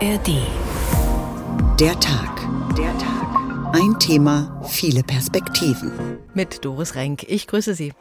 ARD. Der Tag. Der Tag. Ein Thema, viele Perspektiven. Mit Doris Renk. Ich grüße Sie.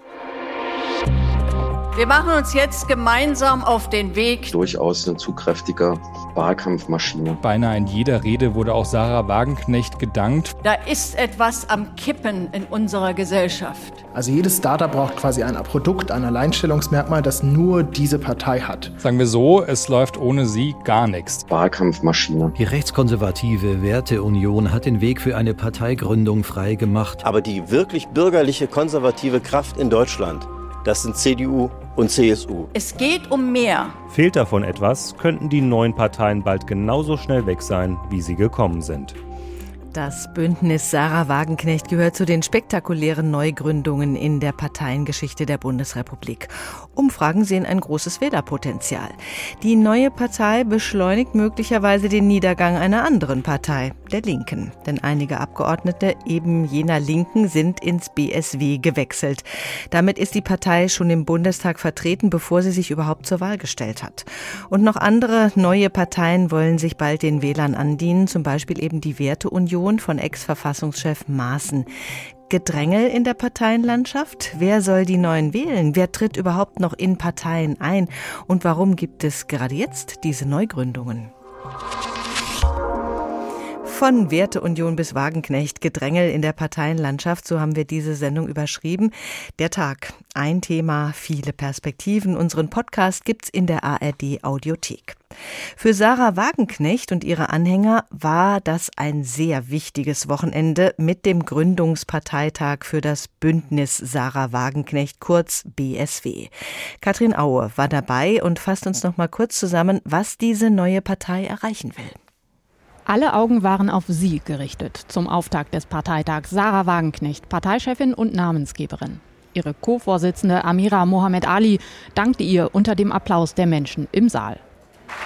Wir machen uns jetzt gemeinsam auf den Weg. Durchaus eine zu kräftige Wahlkampfmaschine. Beinahe in jeder Rede wurde auch Sarah Wagenknecht gedankt. Da ist etwas am Kippen in unserer Gesellschaft. Also jedes Startup braucht quasi ein Produkt, ein Alleinstellungsmerkmal, das nur diese Partei hat. Sagen wir so, es läuft ohne sie gar nichts. Wahlkampfmaschine. Die rechtskonservative Werteunion hat den Weg für eine Parteigründung freigemacht. Aber die wirklich bürgerliche konservative Kraft in Deutschland, das sind CDU und CSU. Es geht um mehr. Fehlt davon etwas, könnten die neuen Parteien bald genauso schnell weg sein, wie sie gekommen sind. Das Bündnis Sarah Wagenknecht gehört zu den spektakulären Neugründungen in der Parteiengeschichte der Bundesrepublik. Umfragen sehen ein großes Wählerpotenzial. Die neue Partei beschleunigt möglicherweise den Niedergang einer anderen Partei, der Linken. Denn einige Abgeordnete eben jener Linken sind ins BSW gewechselt. Damit ist die Partei schon im Bundestag vertreten, bevor sie sich überhaupt zur Wahl gestellt hat. Und noch andere neue Parteien wollen sich bald den Wählern andienen, zum Beispiel eben die Werteunion von Ex-Verfassungschef Maaßen. Gedrängel in der Parteienlandschaft? Wer soll die Neuen wählen? Wer tritt überhaupt noch in Parteien ein? Und warum gibt es gerade jetzt diese Neugründungen? Von Werteunion bis Wagenknecht, Gedrängel in der Parteienlandschaft, so haben wir diese Sendung überschrieben. Der Tag, ein Thema, viele Perspektiven. Unseren Podcast gibt's in der ARD Audiothek. Für Sarah Wagenknecht und ihre Anhänger war das ein sehr wichtiges Wochenende mit dem Gründungsparteitag für das Bündnis Sarah Wagenknecht, kurz BSW. Katrin Aue war dabei und fasst uns noch mal kurz zusammen, was diese neue Partei erreichen will. Alle Augen waren auf sie gerichtet zum Auftakt des Parteitags. Sarah Wagenknecht, Parteichefin und Namensgeberin. Ihre Co-Vorsitzende Amira Mohamed Ali dankte ihr unter dem Applaus der Menschen im Saal.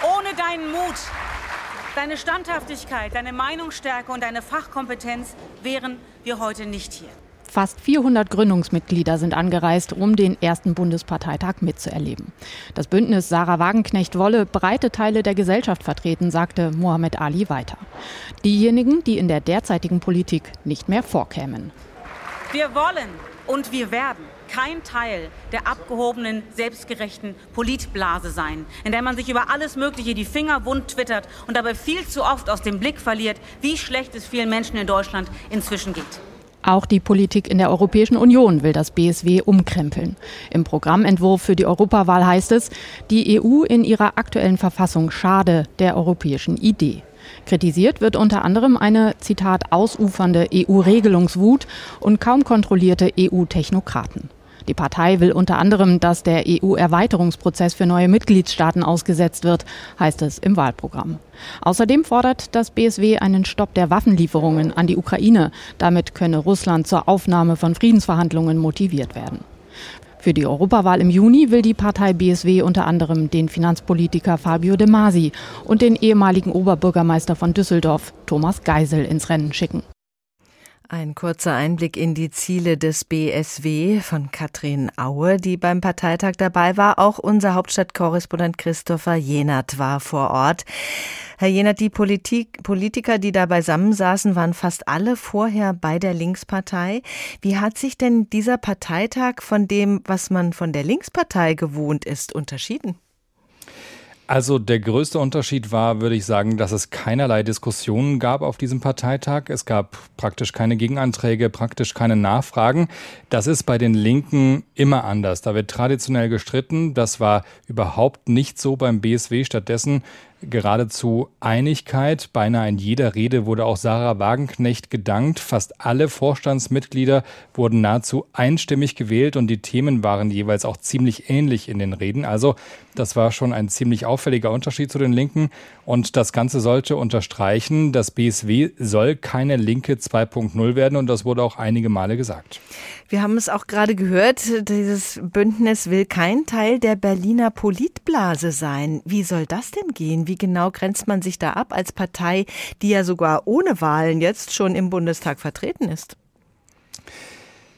Ohne deinen Mut, deine Standhaftigkeit, deine Meinungsstärke und deine Fachkompetenz wären wir heute nicht hier. Fast 400 Gründungsmitglieder sind angereist, um den ersten Bundesparteitag mitzuerleben. Das Bündnis Sarah Wagenknecht wolle breite Teile der Gesellschaft vertreten, sagte Mohammed Ali weiter. Diejenigen, die in der derzeitigen Politik nicht mehr vorkämen. Wir wollen und wir werden kein Teil der abgehobenen, selbstgerechten Politblase sein, in der man sich über alles Mögliche die Finger wund twittert und dabei viel zu oft aus dem Blick verliert, wie schlecht es vielen Menschen in Deutschland inzwischen geht. Auch die Politik in der Europäischen Union will das BSW umkrempeln. Im Programmentwurf für die Europawahl heißt es, die EU in ihrer aktuellen Verfassung schade der europäischen Idee. Kritisiert wird unter anderem eine, Zitat, ausufernde EU-Regelungswut und kaum kontrollierte EU-Technokraten. Die Partei will unter anderem, dass der EU-Erweiterungsprozess für neue Mitgliedstaaten ausgesetzt wird, heißt es im Wahlprogramm. Außerdem fordert das BSW einen Stopp der Waffenlieferungen an die Ukraine. Damit könne Russland zur Aufnahme von Friedensverhandlungen motiviert werden. Für die Europawahl im Juni will die Partei BSW unter anderem den Finanzpolitiker Fabio De Masi und den ehemaligen Oberbürgermeister von Düsseldorf, Thomas Geisel, ins Rennen schicken. Ein kurzer Einblick in die Ziele des BSW von Katrin Aue, die beim Parteitag dabei war. Auch unser Hauptstadtkorrespondent Christopher Jenert war vor Ort. Herr Jenert, die Politik, Politiker, die da beisammensaßen, waren fast alle vorher bei der Linkspartei. Wie hat sich denn dieser Parteitag von dem, was man von der Linkspartei gewohnt ist, unterschieden? Also der größte Unterschied war, würde ich sagen, dass es keinerlei Diskussionen gab auf diesem Parteitag. Es gab praktisch keine Gegenanträge, praktisch keine Nachfragen. Das ist bei den Linken immer anders. Da wird traditionell gestritten. Das war überhaupt nicht so beim BSW. Stattdessen geradezu Einigkeit. Beinahe in jeder Rede wurde auch Sarah Wagenknecht gedankt. Fast alle Vorstandsmitglieder wurden nahezu einstimmig gewählt und die Themen waren jeweils auch ziemlich ähnlich in den Reden. Also das war schon ein ziemlich auffälliger Unterschied zu den Linken. Und das Ganze sollte unterstreichen, das BSW soll keine Linke 2.0 werden und das wurde auch einige Male gesagt. Wir haben es auch gerade gehört, dieses Bündnis will kein Teil der Berliner Politblase sein. Wie soll das denn gehen? Wie genau grenzt man sich da ab als Partei, die ja sogar ohne Wahlen jetzt schon im Bundestag vertreten ist?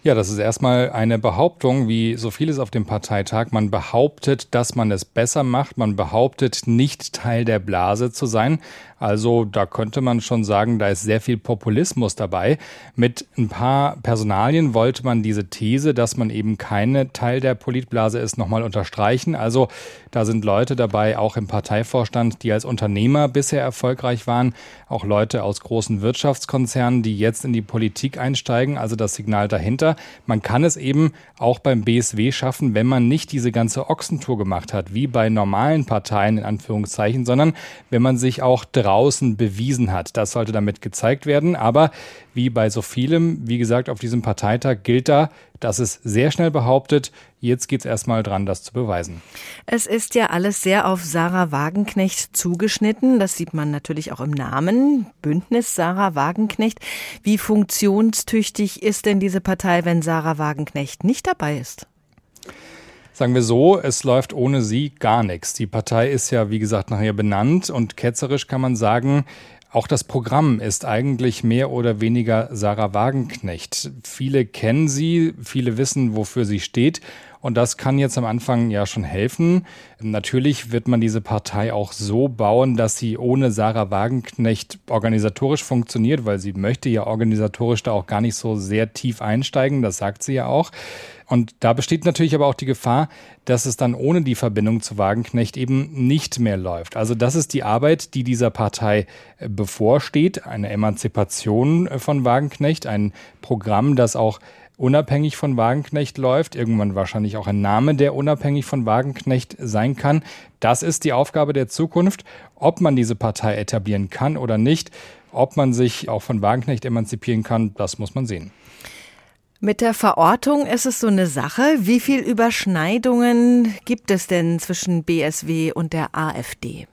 Ja, das ist erstmal eine Behauptung, wie so vieles auf dem Parteitag. Man behauptet, dass man es besser macht. Man behauptet, nicht Teil der Blase zu sein. Also da könnte man schon sagen, da ist sehr viel Populismus dabei. Mit ein paar Personalien wollte man diese These, dass man eben keine Teil der Politblase ist, nochmal unterstreichen. Also da sind Leute dabei, auch im Parteivorstand, die als Unternehmer bisher erfolgreich waren, auch Leute aus großen Wirtschaftskonzernen, die jetzt in die Politik einsteigen. Also das Signal dahinter. Man kann es eben auch beim BSW schaffen, wenn man nicht diese ganze Ochsentour gemacht hat, wie bei normalen Parteien in Anführungszeichen, sondern wenn man sich auch draußen bewiesen hat. Das sollte damit gezeigt werden. Aber wie bei so vielem, wie gesagt, auf diesem Parteitag gilt da, dass es sehr schnell behauptet, jetzt geht es erstmal dran, das zu beweisen. Es ist ja alles sehr auf Sarah Wagenknecht zugeschnitten. Das sieht man natürlich auch im Namen. Bündnis Sarah Wagenknecht. Wie funktionstüchtig ist denn diese Partei, wenn Sarah Wagenknecht nicht dabei ist? Sagen wir so, es läuft ohne sie gar nichts. Die Partei ist ja, wie gesagt, nachher benannt und ketzerisch kann man sagen, auch das Programm ist eigentlich mehr oder weniger Sarah Wagenknecht. Viele kennen sie, viele wissen, wofür sie steht. Und das kann jetzt am Anfang ja schon helfen. Natürlich wird man diese Partei auch so bauen, dass sie ohne Sarah Wagenknecht organisatorisch funktioniert, weil sie möchte ja organisatorisch da auch gar nicht so sehr tief einsteigen. Das sagt sie ja auch. Und da besteht natürlich aber auch die Gefahr, dass es dann ohne die Verbindung zu Wagenknecht eben nicht mehr läuft. Also das ist die Arbeit, die dieser Partei äh, bevorsteht, eine Emanzipation äh, von Wagenknecht, ein Programm, das auch unabhängig von Wagenknecht läuft, irgendwann wahrscheinlich auch ein Name, der unabhängig von Wagenknecht sein kann. Das ist die Aufgabe der Zukunft. Ob man diese Partei etablieren kann oder nicht, ob man sich auch von Wagenknecht emanzipieren kann, das muss man sehen. Mit der Verortung ist es so eine Sache. Wie viel Überschneidungen gibt es denn zwischen BSW und der AfD?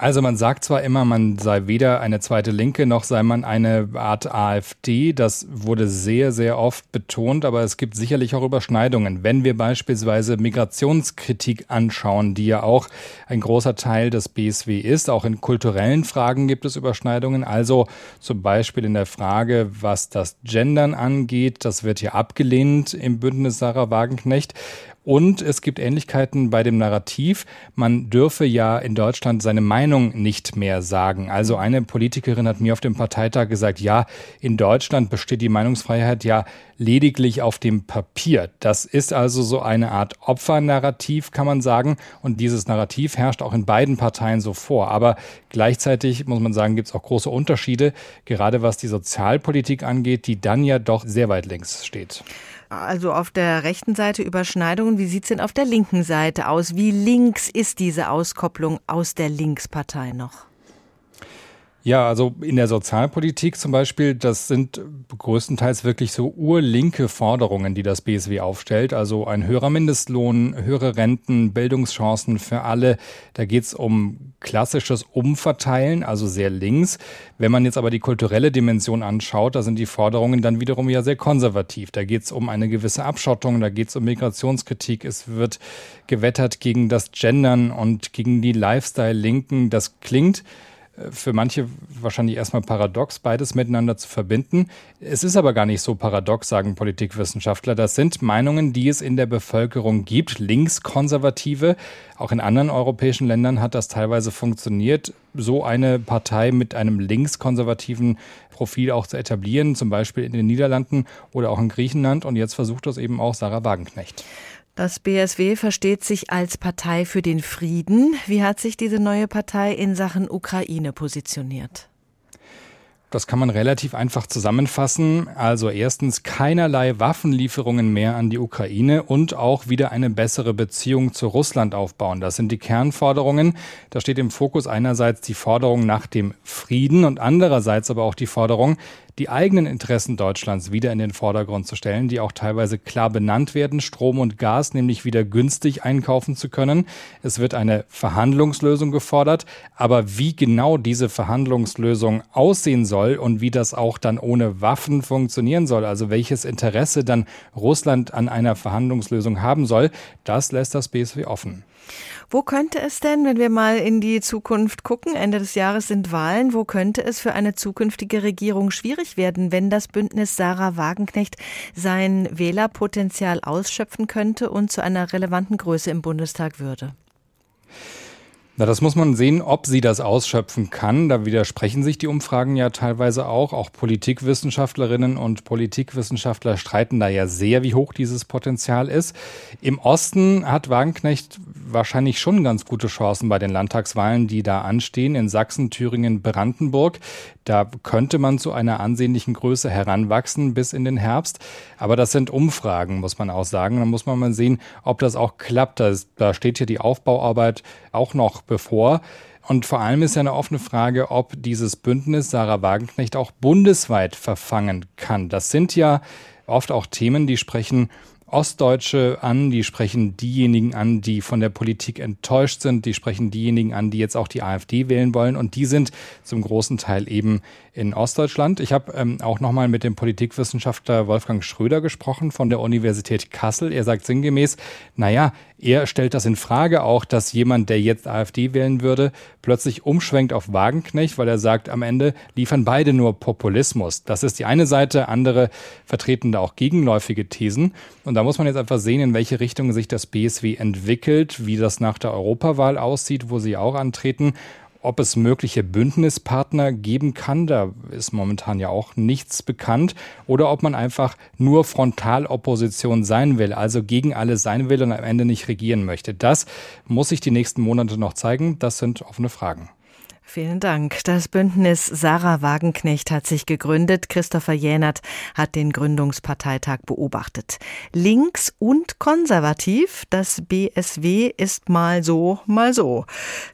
Also man sagt zwar immer, man sei weder eine zweite Linke noch sei man eine Art AfD. Das wurde sehr, sehr oft betont, aber es gibt sicherlich auch Überschneidungen. Wenn wir beispielsweise Migrationskritik anschauen, die ja auch ein großer Teil des BSW ist, auch in kulturellen Fragen gibt es Überschneidungen. Also zum Beispiel in der Frage, was das Gendern angeht, das wird hier abgelehnt im Bündnis Sarah Wagenknecht. Und es gibt Ähnlichkeiten bei dem Narrativ. Man dürfe ja in Deutschland seine Meinung nicht mehr sagen. Also eine Politikerin hat mir auf dem Parteitag gesagt, ja, in Deutschland besteht die Meinungsfreiheit ja lediglich auf dem Papier. Das ist also so eine Art Opfernarrativ, kann man sagen. Und dieses Narrativ herrscht auch in beiden Parteien so vor. Aber gleichzeitig muss man sagen, gibt es auch große Unterschiede, gerade was die Sozialpolitik angeht, die dann ja doch sehr weit links steht. Also auf der rechten Seite Überschneidungen. Wie sieht es denn auf der linken Seite aus? Wie links ist diese Auskopplung aus der Linkspartei noch? Ja, also in der Sozialpolitik zum Beispiel, das sind größtenteils wirklich so urlinke Forderungen, die das BSW aufstellt. Also ein höherer Mindestlohn, höhere Renten, Bildungschancen für alle. Da geht's um klassisches Umverteilen, also sehr links. Wenn man jetzt aber die kulturelle Dimension anschaut, da sind die Forderungen dann wiederum ja sehr konservativ. Da geht's um eine gewisse Abschottung, da geht's um Migrationskritik. Es wird gewettert gegen das Gendern und gegen die Lifestyle-Linken. Das klingt für manche wahrscheinlich erstmal paradox, beides miteinander zu verbinden. Es ist aber gar nicht so paradox, sagen Politikwissenschaftler. Das sind Meinungen, die es in der Bevölkerung gibt, linkskonservative. Auch in anderen europäischen Ländern hat das teilweise funktioniert, so eine Partei mit einem linkskonservativen Profil auch zu etablieren, zum Beispiel in den Niederlanden oder auch in Griechenland. Und jetzt versucht das eben auch Sarah Wagenknecht. Das BSW versteht sich als Partei für den Frieden. Wie hat sich diese neue Partei in Sachen Ukraine positioniert? Das kann man relativ einfach zusammenfassen. Also erstens keinerlei Waffenlieferungen mehr an die Ukraine und auch wieder eine bessere Beziehung zu Russland aufbauen. Das sind die Kernforderungen. Da steht im Fokus einerseits die Forderung nach dem Frieden und andererseits aber auch die Forderung, die eigenen Interessen Deutschlands wieder in den Vordergrund zu stellen, die auch teilweise klar benannt werden, Strom und Gas nämlich wieder günstig einkaufen zu können. Es wird eine Verhandlungslösung gefordert, aber wie genau diese Verhandlungslösung aussehen soll und wie das auch dann ohne Waffen funktionieren soll, also welches Interesse dann Russland an einer Verhandlungslösung haben soll, das lässt das BSW offen. Wo könnte es denn, wenn wir mal in die Zukunft gucken, Ende des Jahres sind Wahlen, wo könnte es für eine zukünftige Regierung schwierig werden, wenn das Bündnis Sarah Wagenknecht sein Wählerpotenzial ausschöpfen könnte und zu einer relevanten Größe im Bundestag würde? Na, das muss man sehen, ob sie das ausschöpfen kann. Da widersprechen sich die Umfragen ja teilweise auch. Auch Politikwissenschaftlerinnen und Politikwissenschaftler streiten da ja sehr, wie hoch dieses Potenzial ist. Im Osten hat Wagenknecht wahrscheinlich schon ganz gute Chancen bei den Landtagswahlen, die da anstehen, in Sachsen, Thüringen, Brandenburg. Da könnte man zu einer ansehnlichen Größe heranwachsen bis in den Herbst. Aber das sind Umfragen, muss man auch sagen. Da muss man mal sehen, ob das auch klappt. Da steht hier die Aufbauarbeit auch noch bevor. Und vor allem ist ja eine offene Frage, ob dieses Bündnis Sarah Wagenknecht auch bundesweit verfangen kann. Das sind ja oft auch Themen, die sprechen Ostdeutsche an, die sprechen diejenigen an, die von der Politik enttäuscht sind, die sprechen diejenigen an, die jetzt auch die AfD wählen wollen. Und die sind zum großen Teil eben in Ostdeutschland. Ich habe ähm, auch nochmal mit dem Politikwissenschaftler Wolfgang Schröder gesprochen von der Universität Kassel. Er sagt sinngemäß, naja, er stellt das in Frage auch, dass jemand, der jetzt AfD wählen würde, plötzlich umschwenkt auf Wagenknecht, weil er sagt, am Ende liefern beide nur Populismus. Das ist die eine Seite, andere vertreten da auch gegenläufige Thesen. Und da muss man jetzt einfach sehen, in welche Richtung sich das BSW entwickelt, wie das nach der Europawahl aussieht, wo sie auch antreten ob es mögliche Bündnispartner geben kann, da ist momentan ja auch nichts bekannt, oder ob man einfach nur Frontalopposition sein will, also gegen alle sein will und am Ende nicht regieren möchte. Das muss sich die nächsten Monate noch zeigen. Das sind offene Fragen. Vielen Dank. Das Bündnis Sarah Wagenknecht hat sich gegründet. Christopher Jänert hat den Gründungsparteitag beobachtet. Links und konservativ, das BSW ist mal so, mal so.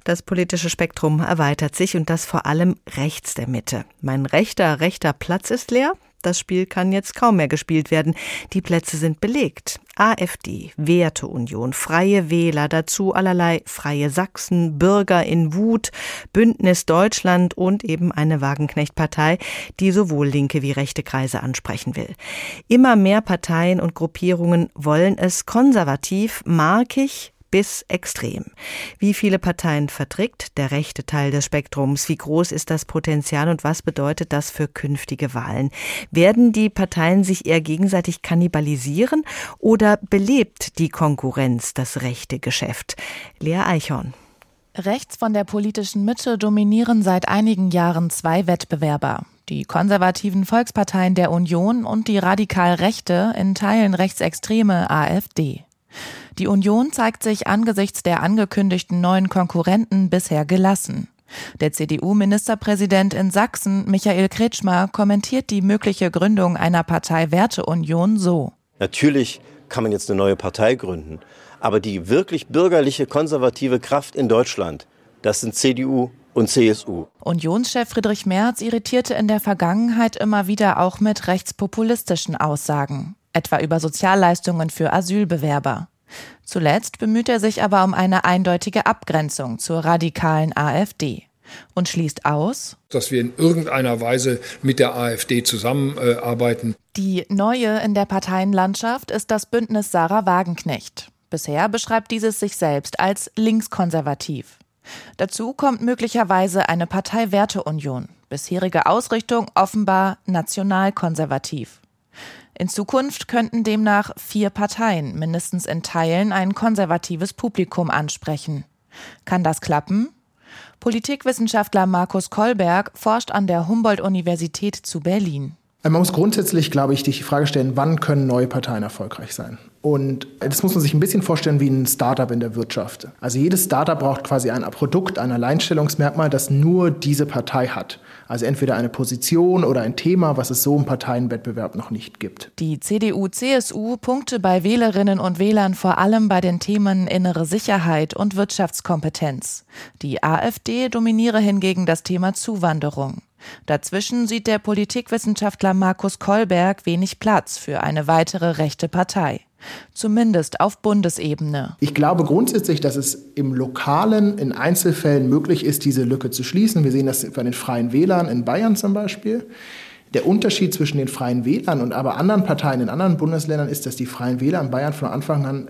Das politische Spektrum erweitert sich und das vor allem rechts der Mitte. Mein rechter, rechter Platz ist leer. Das Spiel kann jetzt kaum mehr gespielt werden. Die Plätze sind belegt. AfD, Werteunion, Freie Wähler, dazu allerlei Freie Sachsen, Bürger in Wut, Bündnis Deutschland und eben eine Wagenknecht-Partei, die sowohl linke wie rechte Kreise ansprechen will. Immer mehr Parteien und Gruppierungen wollen es konservativ, markig, bis extrem. Wie viele Parteien verträgt der rechte Teil des Spektrums? Wie groß ist das Potenzial und was bedeutet das für künftige Wahlen? Werden die Parteien sich eher gegenseitig kannibalisieren oder belebt die Konkurrenz das rechte Geschäft? Lea Eichhorn. Rechts von der politischen Mitte dominieren seit einigen Jahren zwei Wettbewerber. Die konservativen Volksparteien der Union und die radikal rechte, in Teilen rechtsextreme AfD. Die Union zeigt sich angesichts der angekündigten neuen Konkurrenten bisher gelassen. Der CDU-Ministerpräsident in Sachsen, Michael Kretschmer, kommentiert die mögliche Gründung einer Partei Werteunion so. Natürlich kann man jetzt eine neue Partei gründen, aber die wirklich bürgerliche konservative Kraft in Deutschland, das sind CDU und CSU. Unionschef Friedrich Merz irritierte in der Vergangenheit immer wieder auch mit rechtspopulistischen Aussagen, etwa über Sozialleistungen für Asylbewerber. Zuletzt bemüht er sich aber um eine eindeutige Abgrenzung zur radikalen AfD und schließt aus, dass wir in irgendeiner Weise mit der AfD zusammenarbeiten. Die neue in der Parteienlandschaft ist das Bündnis Sarah Wagenknecht. Bisher beschreibt dieses sich selbst als linkskonservativ. Dazu kommt möglicherweise eine Partei-Werteunion, bisherige Ausrichtung offenbar nationalkonservativ. In Zukunft könnten demnach vier Parteien mindestens in Teilen ein konservatives Publikum ansprechen. Kann das klappen? Politikwissenschaftler Markus Kolberg forscht an der Humboldt-Universität zu Berlin. Man muss grundsätzlich, glaube ich, die Frage stellen, wann können neue Parteien erfolgreich sein? Und das muss man sich ein bisschen vorstellen wie ein Startup in der Wirtschaft. Also jedes Startup braucht quasi ein Produkt, ein Alleinstellungsmerkmal, das nur diese Partei hat. Also entweder eine Position oder ein Thema, was es so im Parteienwettbewerb noch nicht gibt. Die CDU-CSU punkte bei Wählerinnen und Wählern vor allem bei den Themen innere Sicherheit und Wirtschaftskompetenz. Die AfD dominiere hingegen das Thema Zuwanderung. Dazwischen sieht der Politikwissenschaftler Markus Kolberg wenig Platz für eine weitere rechte Partei. Zumindest auf Bundesebene. Ich glaube grundsätzlich, dass es im Lokalen in Einzelfällen möglich ist, diese Lücke zu schließen. Wir sehen das bei den Freien Wählern in Bayern zum Beispiel. Der Unterschied zwischen den Freien Wählern und aber anderen Parteien in anderen Bundesländern ist, dass die Freien Wähler in Bayern von Anfang an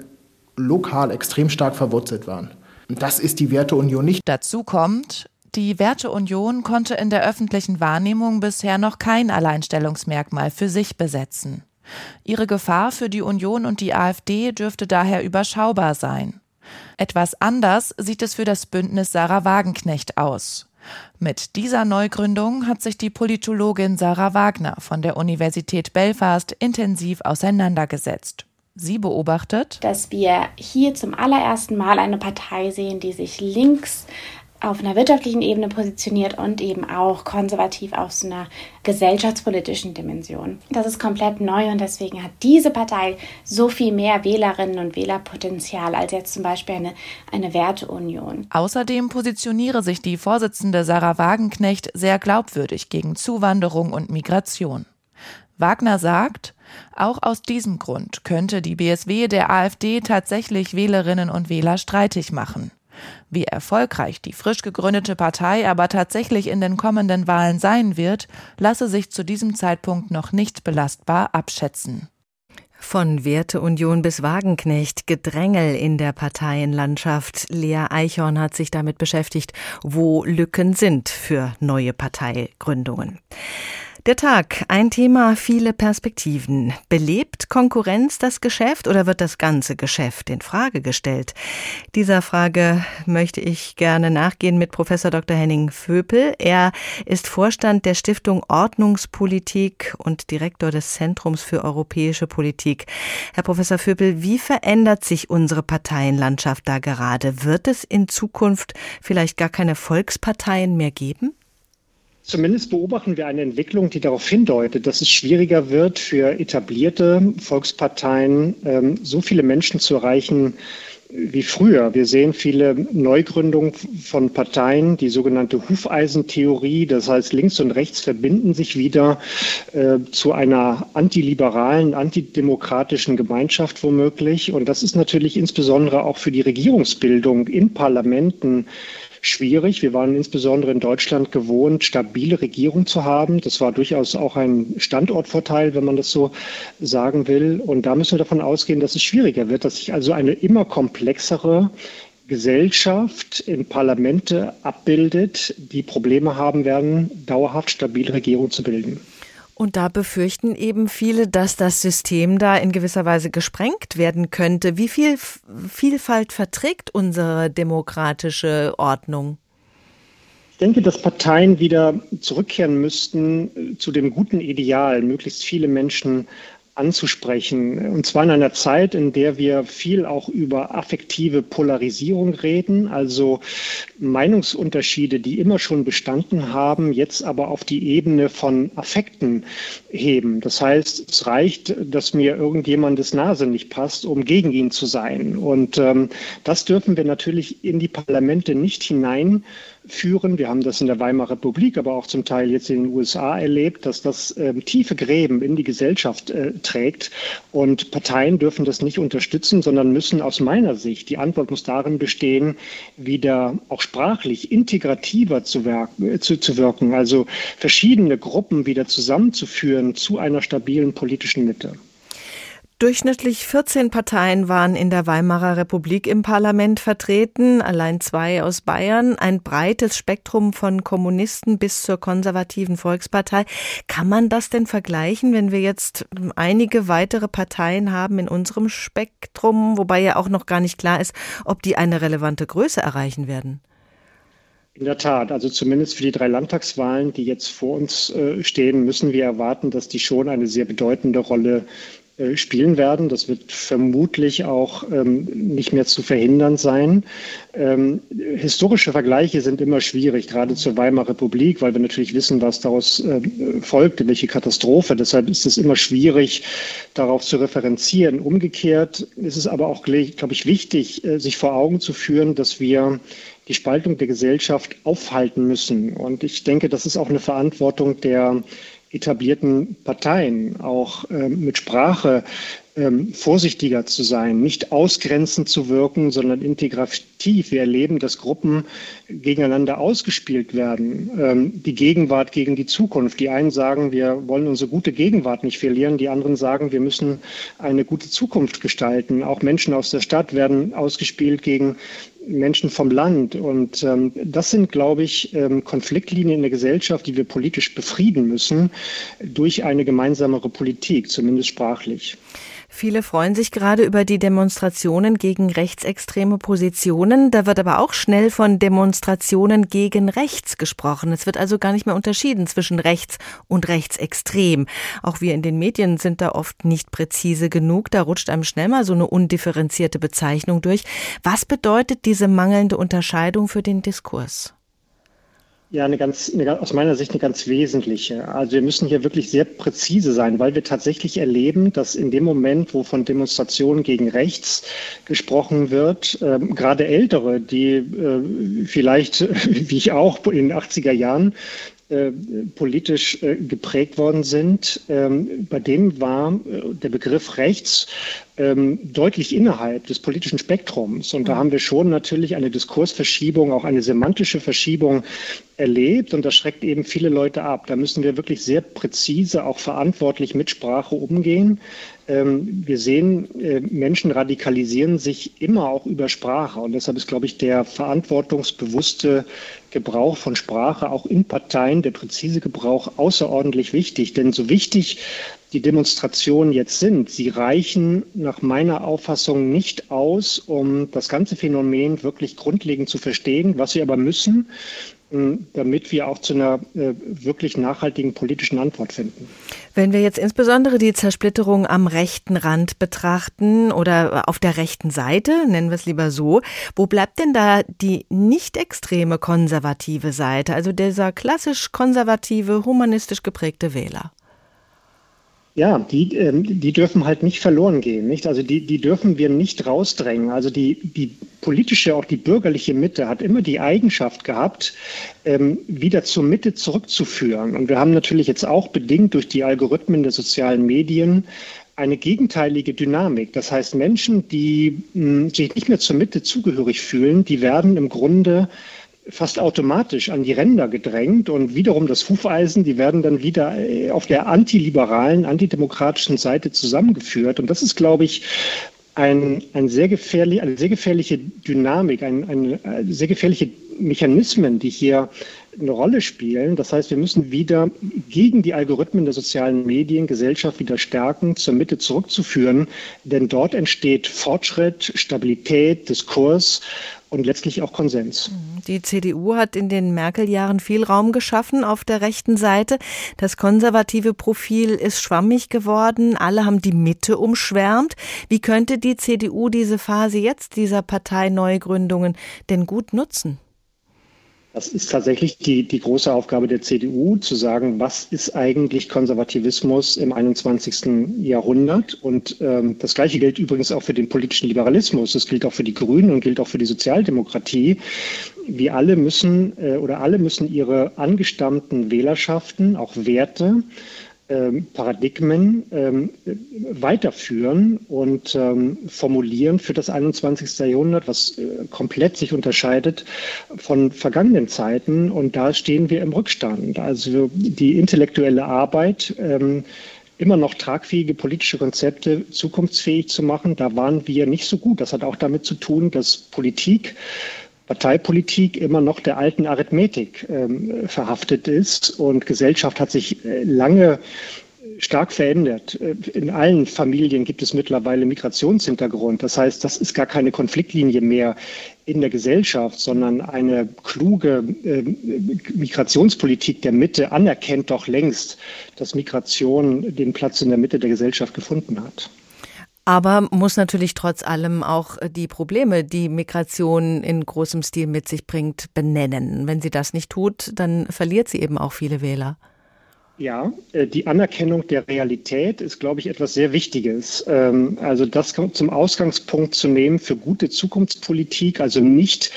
lokal extrem stark verwurzelt waren. Und das ist die Werteunion nicht. Dazu kommt, Die Werteunion konnte in der öffentlichen Wahrnehmung bisher noch kein Alleinstellungsmerkmal für sich besetzen. Ihre Gefahr für die Union und die AfD dürfte daher überschaubar sein. Etwas anders sieht es für das Bündnis Sarah Wagenknecht aus. Mit dieser Neugründung hat sich die Politologin Sarah Wagner von der Universität Belfast intensiv auseinandergesetzt. Sie beobachtet, dass wir hier zum allerersten Mal eine Partei sehen, die sich links auf einer wirtschaftlichen Ebene positioniert und eben auch konservativ aus einer gesellschaftspolitischen Dimension. Das ist komplett neu und deswegen hat diese Partei so viel mehr Wählerinnen und Wählerpotenzial als jetzt zum Beispiel eine, eine Werteunion. Außerdem positioniere sich die Vorsitzende Sarah Wagenknecht sehr glaubwürdig gegen Zuwanderung und Migration. Wagner sagt, auch aus diesem Grund könnte die BSW der AfD tatsächlich Wählerinnen und Wähler streitig machen. Wie erfolgreich die frisch gegründete Partei aber tatsächlich in den kommenden Wahlen sein wird, lasse sich zu diesem Zeitpunkt noch nicht belastbar abschätzen. Von Werteunion bis Wagenknecht, Gedrängel in der Parteienlandschaft. Lea Eichhorn hat sich damit beschäftigt, wo Lücken sind für neue Parteigründungen. Der Tag, ein Thema, viele Perspektiven. Belebt Konkurrenz das Geschäft oder wird das ganze Geschäft in Frage gestellt? Dieser Frage möchte ich gerne nachgehen mit Professor Dr. Henning Vöpel. Er ist Vorstand der Stiftung Ordnungspolitik und Direktor des Zentrums für europäische Politik. Herr Professor Vöpel, wie verändert sich unsere Parteienlandschaft da gerade? Wird es in Zukunft vielleicht gar keine Volksparteien mehr geben? Zumindest beobachten wir eine Entwicklung, die darauf hindeutet, dass es schwieriger wird, für etablierte Volksparteien ähm, so viele Menschen zu erreichen wie früher. Wir sehen viele Neugründungen von Parteien, die sogenannte Hufeisentheorie, das heißt links und rechts verbinden sich wieder äh, zu einer antiliberalen, antidemokratischen Gemeinschaft womöglich. Und das ist natürlich insbesondere auch für die Regierungsbildung in Parlamenten schwierig. Wir waren insbesondere in Deutschland gewohnt, stabile Regierung zu haben. Das war durchaus auch ein Standortvorteil, wenn man das so sagen will. Und da müssen wir davon ausgehen, dass es schwieriger wird, dass sich also eine immer komplexere Gesellschaft in Parlamente abbildet, die Probleme haben werden, dauerhaft stabile Regierung zu bilden. Und da befürchten eben viele, dass das System da in gewisser Weise gesprengt werden könnte. Wie viel Vielfalt verträgt unsere demokratische Ordnung? Ich denke, dass Parteien wieder zurückkehren müssten äh, zu dem guten Ideal, möglichst viele Menschen anzusprechen. Und zwar in einer Zeit, in der wir viel auch über affektive Polarisierung reden, also Meinungsunterschiede, die immer schon bestanden haben, jetzt aber auf die Ebene von Affekten heben. Das heißt, es reicht, dass mir irgendjemandes Nase nicht passt, um gegen ihn zu sein. Und ähm, das dürfen wir natürlich in die Parlamente nicht hinein führen. Wir haben das in der Weimarer Republik, aber auch zum Teil jetzt in den USA erlebt, dass das äh, tiefe Gräben in die Gesellschaft äh, trägt. Und Parteien dürfen das nicht unterstützen, sondern müssen aus meiner Sicht, die Antwort muss darin bestehen, wieder auch sprachlich integrativer zu, wirken, äh, zu, zu wirken, also verschiedene Gruppen wieder zusammenzuführen zu einer stabilen politischen Mitte. Durchschnittlich 14 Parteien waren in der Weimarer Republik im Parlament vertreten, allein zwei aus Bayern, ein breites Spektrum von Kommunisten bis zur konservativen Volkspartei. Kann man das denn vergleichen, wenn wir jetzt einige weitere Parteien haben in unserem Spektrum, wobei ja auch noch gar nicht klar ist, ob die eine relevante Größe erreichen werden? In der Tat, also zumindest für die drei Landtagswahlen, die jetzt vor uns äh, stehen, müssen wir erwarten, dass die schon eine sehr bedeutende Rolle äh, spielen werden. Das wird vermutlich auch ähm, nicht mehr zu verhindern sein. Ähm, historische Vergleiche sind immer schwierig, gerade zur Weimarer Republik, weil wir natürlich wissen, was daraus äh, folgte, welche Katastrophe. Deshalb ist es immer schwierig, darauf zu referenzieren. Umgekehrt ist es aber auch, glaube ich, wichtig, äh, sich vor Augen zu führen, dass wir die Spaltung der Gesellschaft aufhalten müssen. Und ich denke, das ist auch eine Verantwortung der etablierten Parteien, auch ähm, mit Sprache ähm, vorsichtiger zu sein, nicht ausgrenzend zu wirken, sondern integrativ. Wir erleben, dass Gruppen gegeneinander ausgespielt werden. Ähm, die Gegenwart gegen die Zukunft. Die einen sagen, wir wollen unsere gute Gegenwart nicht verlieren. Die anderen sagen, wir müssen eine gute Zukunft gestalten. Auch Menschen aus der Stadt werden ausgespielt gegen Menschen vom Land. Und ähm, das sind, glaube ich, ähm, Konfliktlinien in der Gesellschaft, die wir politisch befrieden müssen durch eine gemeinsamere Politik, zumindest sprachlich. Viele freuen sich gerade über die Demonstrationen gegen rechtsextreme Positionen. Da wird aber auch schnell von Demonstrationen gegen rechts gesprochen. Es wird also gar nicht mehr unterschieden zwischen rechts und rechtsextrem. Auch wir in den Medien sind da oft nicht präzise genug. Da rutscht einem schnell mal so eine undifferenzierte Bezeichnung durch. Was bedeutet diese mangelnde Unterscheidung für den Diskurs? Ja, eine ganz, eine, aus meiner Sicht eine ganz wesentliche. Also wir müssen hier wirklich sehr präzise sein, weil wir tatsächlich erleben, dass in dem Moment, wo von Demonstrationen gegen rechts gesprochen wird, äh, gerade Ältere, die äh, vielleicht, wie ich auch in den 80er Jahren, äh, politisch äh, geprägt worden sind, ähm, bei denen war äh, der Begriff rechts ähm, deutlich innerhalb des politischen Spektrums. Und da mhm. haben wir schon natürlich eine Diskursverschiebung, auch eine semantische Verschiebung erlebt. Und das schreckt eben viele Leute ab. Da müssen wir wirklich sehr präzise, auch verantwortlich mit Sprache umgehen. Ähm, wir sehen, äh, Menschen radikalisieren sich immer auch über Sprache. Und deshalb ist, glaube ich, der verantwortungsbewusste Gebrauch von Sprache auch in Parteien, der präzise Gebrauch außerordentlich wichtig. Denn so wichtig die Demonstrationen jetzt sind, sie reichen nach meiner Auffassung nicht aus, um das ganze Phänomen wirklich grundlegend zu verstehen. Was wir aber müssen, damit wir auch zu einer äh, wirklich nachhaltigen politischen Antwort finden. Wenn wir jetzt insbesondere die Zersplitterung am rechten Rand betrachten oder auf der rechten Seite, nennen wir es lieber so, wo bleibt denn da die nicht extreme konservative Seite, also dieser klassisch konservative, humanistisch geprägte Wähler? Ja, die, ähm, die dürfen halt nicht verloren gehen, nicht? Also die, die dürfen wir nicht rausdrängen. Also die, die politische, auch die bürgerliche Mitte hat immer die Eigenschaft gehabt, ähm, wieder zur Mitte zurückzuführen. Und wir haben natürlich jetzt auch bedingt durch die Algorithmen der sozialen Medien eine gegenteilige Dynamik. Das heißt, Menschen, die mh, sich nicht mehr zur Mitte zugehörig fühlen, die werden im Grunde fast automatisch an die Ränder gedrängt und wiederum das Hufeisen, die werden dann wieder äh, auf der antiliberalen, antidemokratischen Seite zusammengeführt. Und das ist, glaube ich, ein, ein sehr gefährlich, eine sehr gefährliche Dynamik, ein, ein, äh, sehr gefährliche Mechanismen, die hier eine Rolle spielen. Das heißt, wir müssen wieder gegen die Algorithmen der sozialen Medien Gesellschaft wieder stärken, zur Mitte zurückzuführen, denn dort entsteht Fortschritt, Stabilität, Diskurs und letztlich auch Konsens. Die CDU hat in den Merkel-Jahren viel Raum geschaffen auf der rechten Seite. Das konservative Profil ist schwammig geworden. Alle haben die Mitte umschwärmt. Wie könnte die CDU diese Phase jetzt dieser Parteineugründungen denn gut nutzen? Das ist tatsächlich die, die große Aufgabe der CDU, zu sagen, was ist eigentlich Konservativismus im 21. Jahrhundert? Und ähm, das Gleiche gilt übrigens auch für den politischen Liberalismus. Das gilt auch für die Grünen und gilt auch für die Sozialdemokratie. Wir alle müssen äh, oder alle müssen ihre angestammten Wählerschaften, auch Werte, ähm, Paradigmen ähm, weiterführen und ähm, formulieren für das 21. Jahrhundert, was äh, komplett sich unterscheidet von vergangenen Zeiten. Und da stehen wir im Rückstand. Also die intellektuelle Arbeit, ähm, immer noch tragfähige politische Konzepte zukunftsfähig zu machen, da waren wir nicht so gut. Das hat auch damit zu tun, dass Politik Parteipolitik immer noch der alten Arithmetik ähm, verhaftet ist und Gesellschaft hat sich äh, lange stark verändert. Äh, in allen Familien gibt es mittlerweile Migrationshintergrund. Das heißt, das ist gar keine Konfliktlinie mehr in der Gesellschaft, sondern eine kluge äh, Migrationspolitik der Mitte anerkennt doch längst, dass Migration den Platz in der Mitte der Gesellschaft gefunden hat aber muss natürlich trotz allem auch äh, die Probleme, die Migration in großem Stil mit sich bringt, benennen. Wenn sie das nicht tut, dann verliert sie eben auch viele Wähler. Ja, äh, die Anerkennung der Realität ist, glaube ich, etwas sehr Wichtiges. Ähm, also das zum Ausgangspunkt zu nehmen für gute Zukunftspolitik, also nicht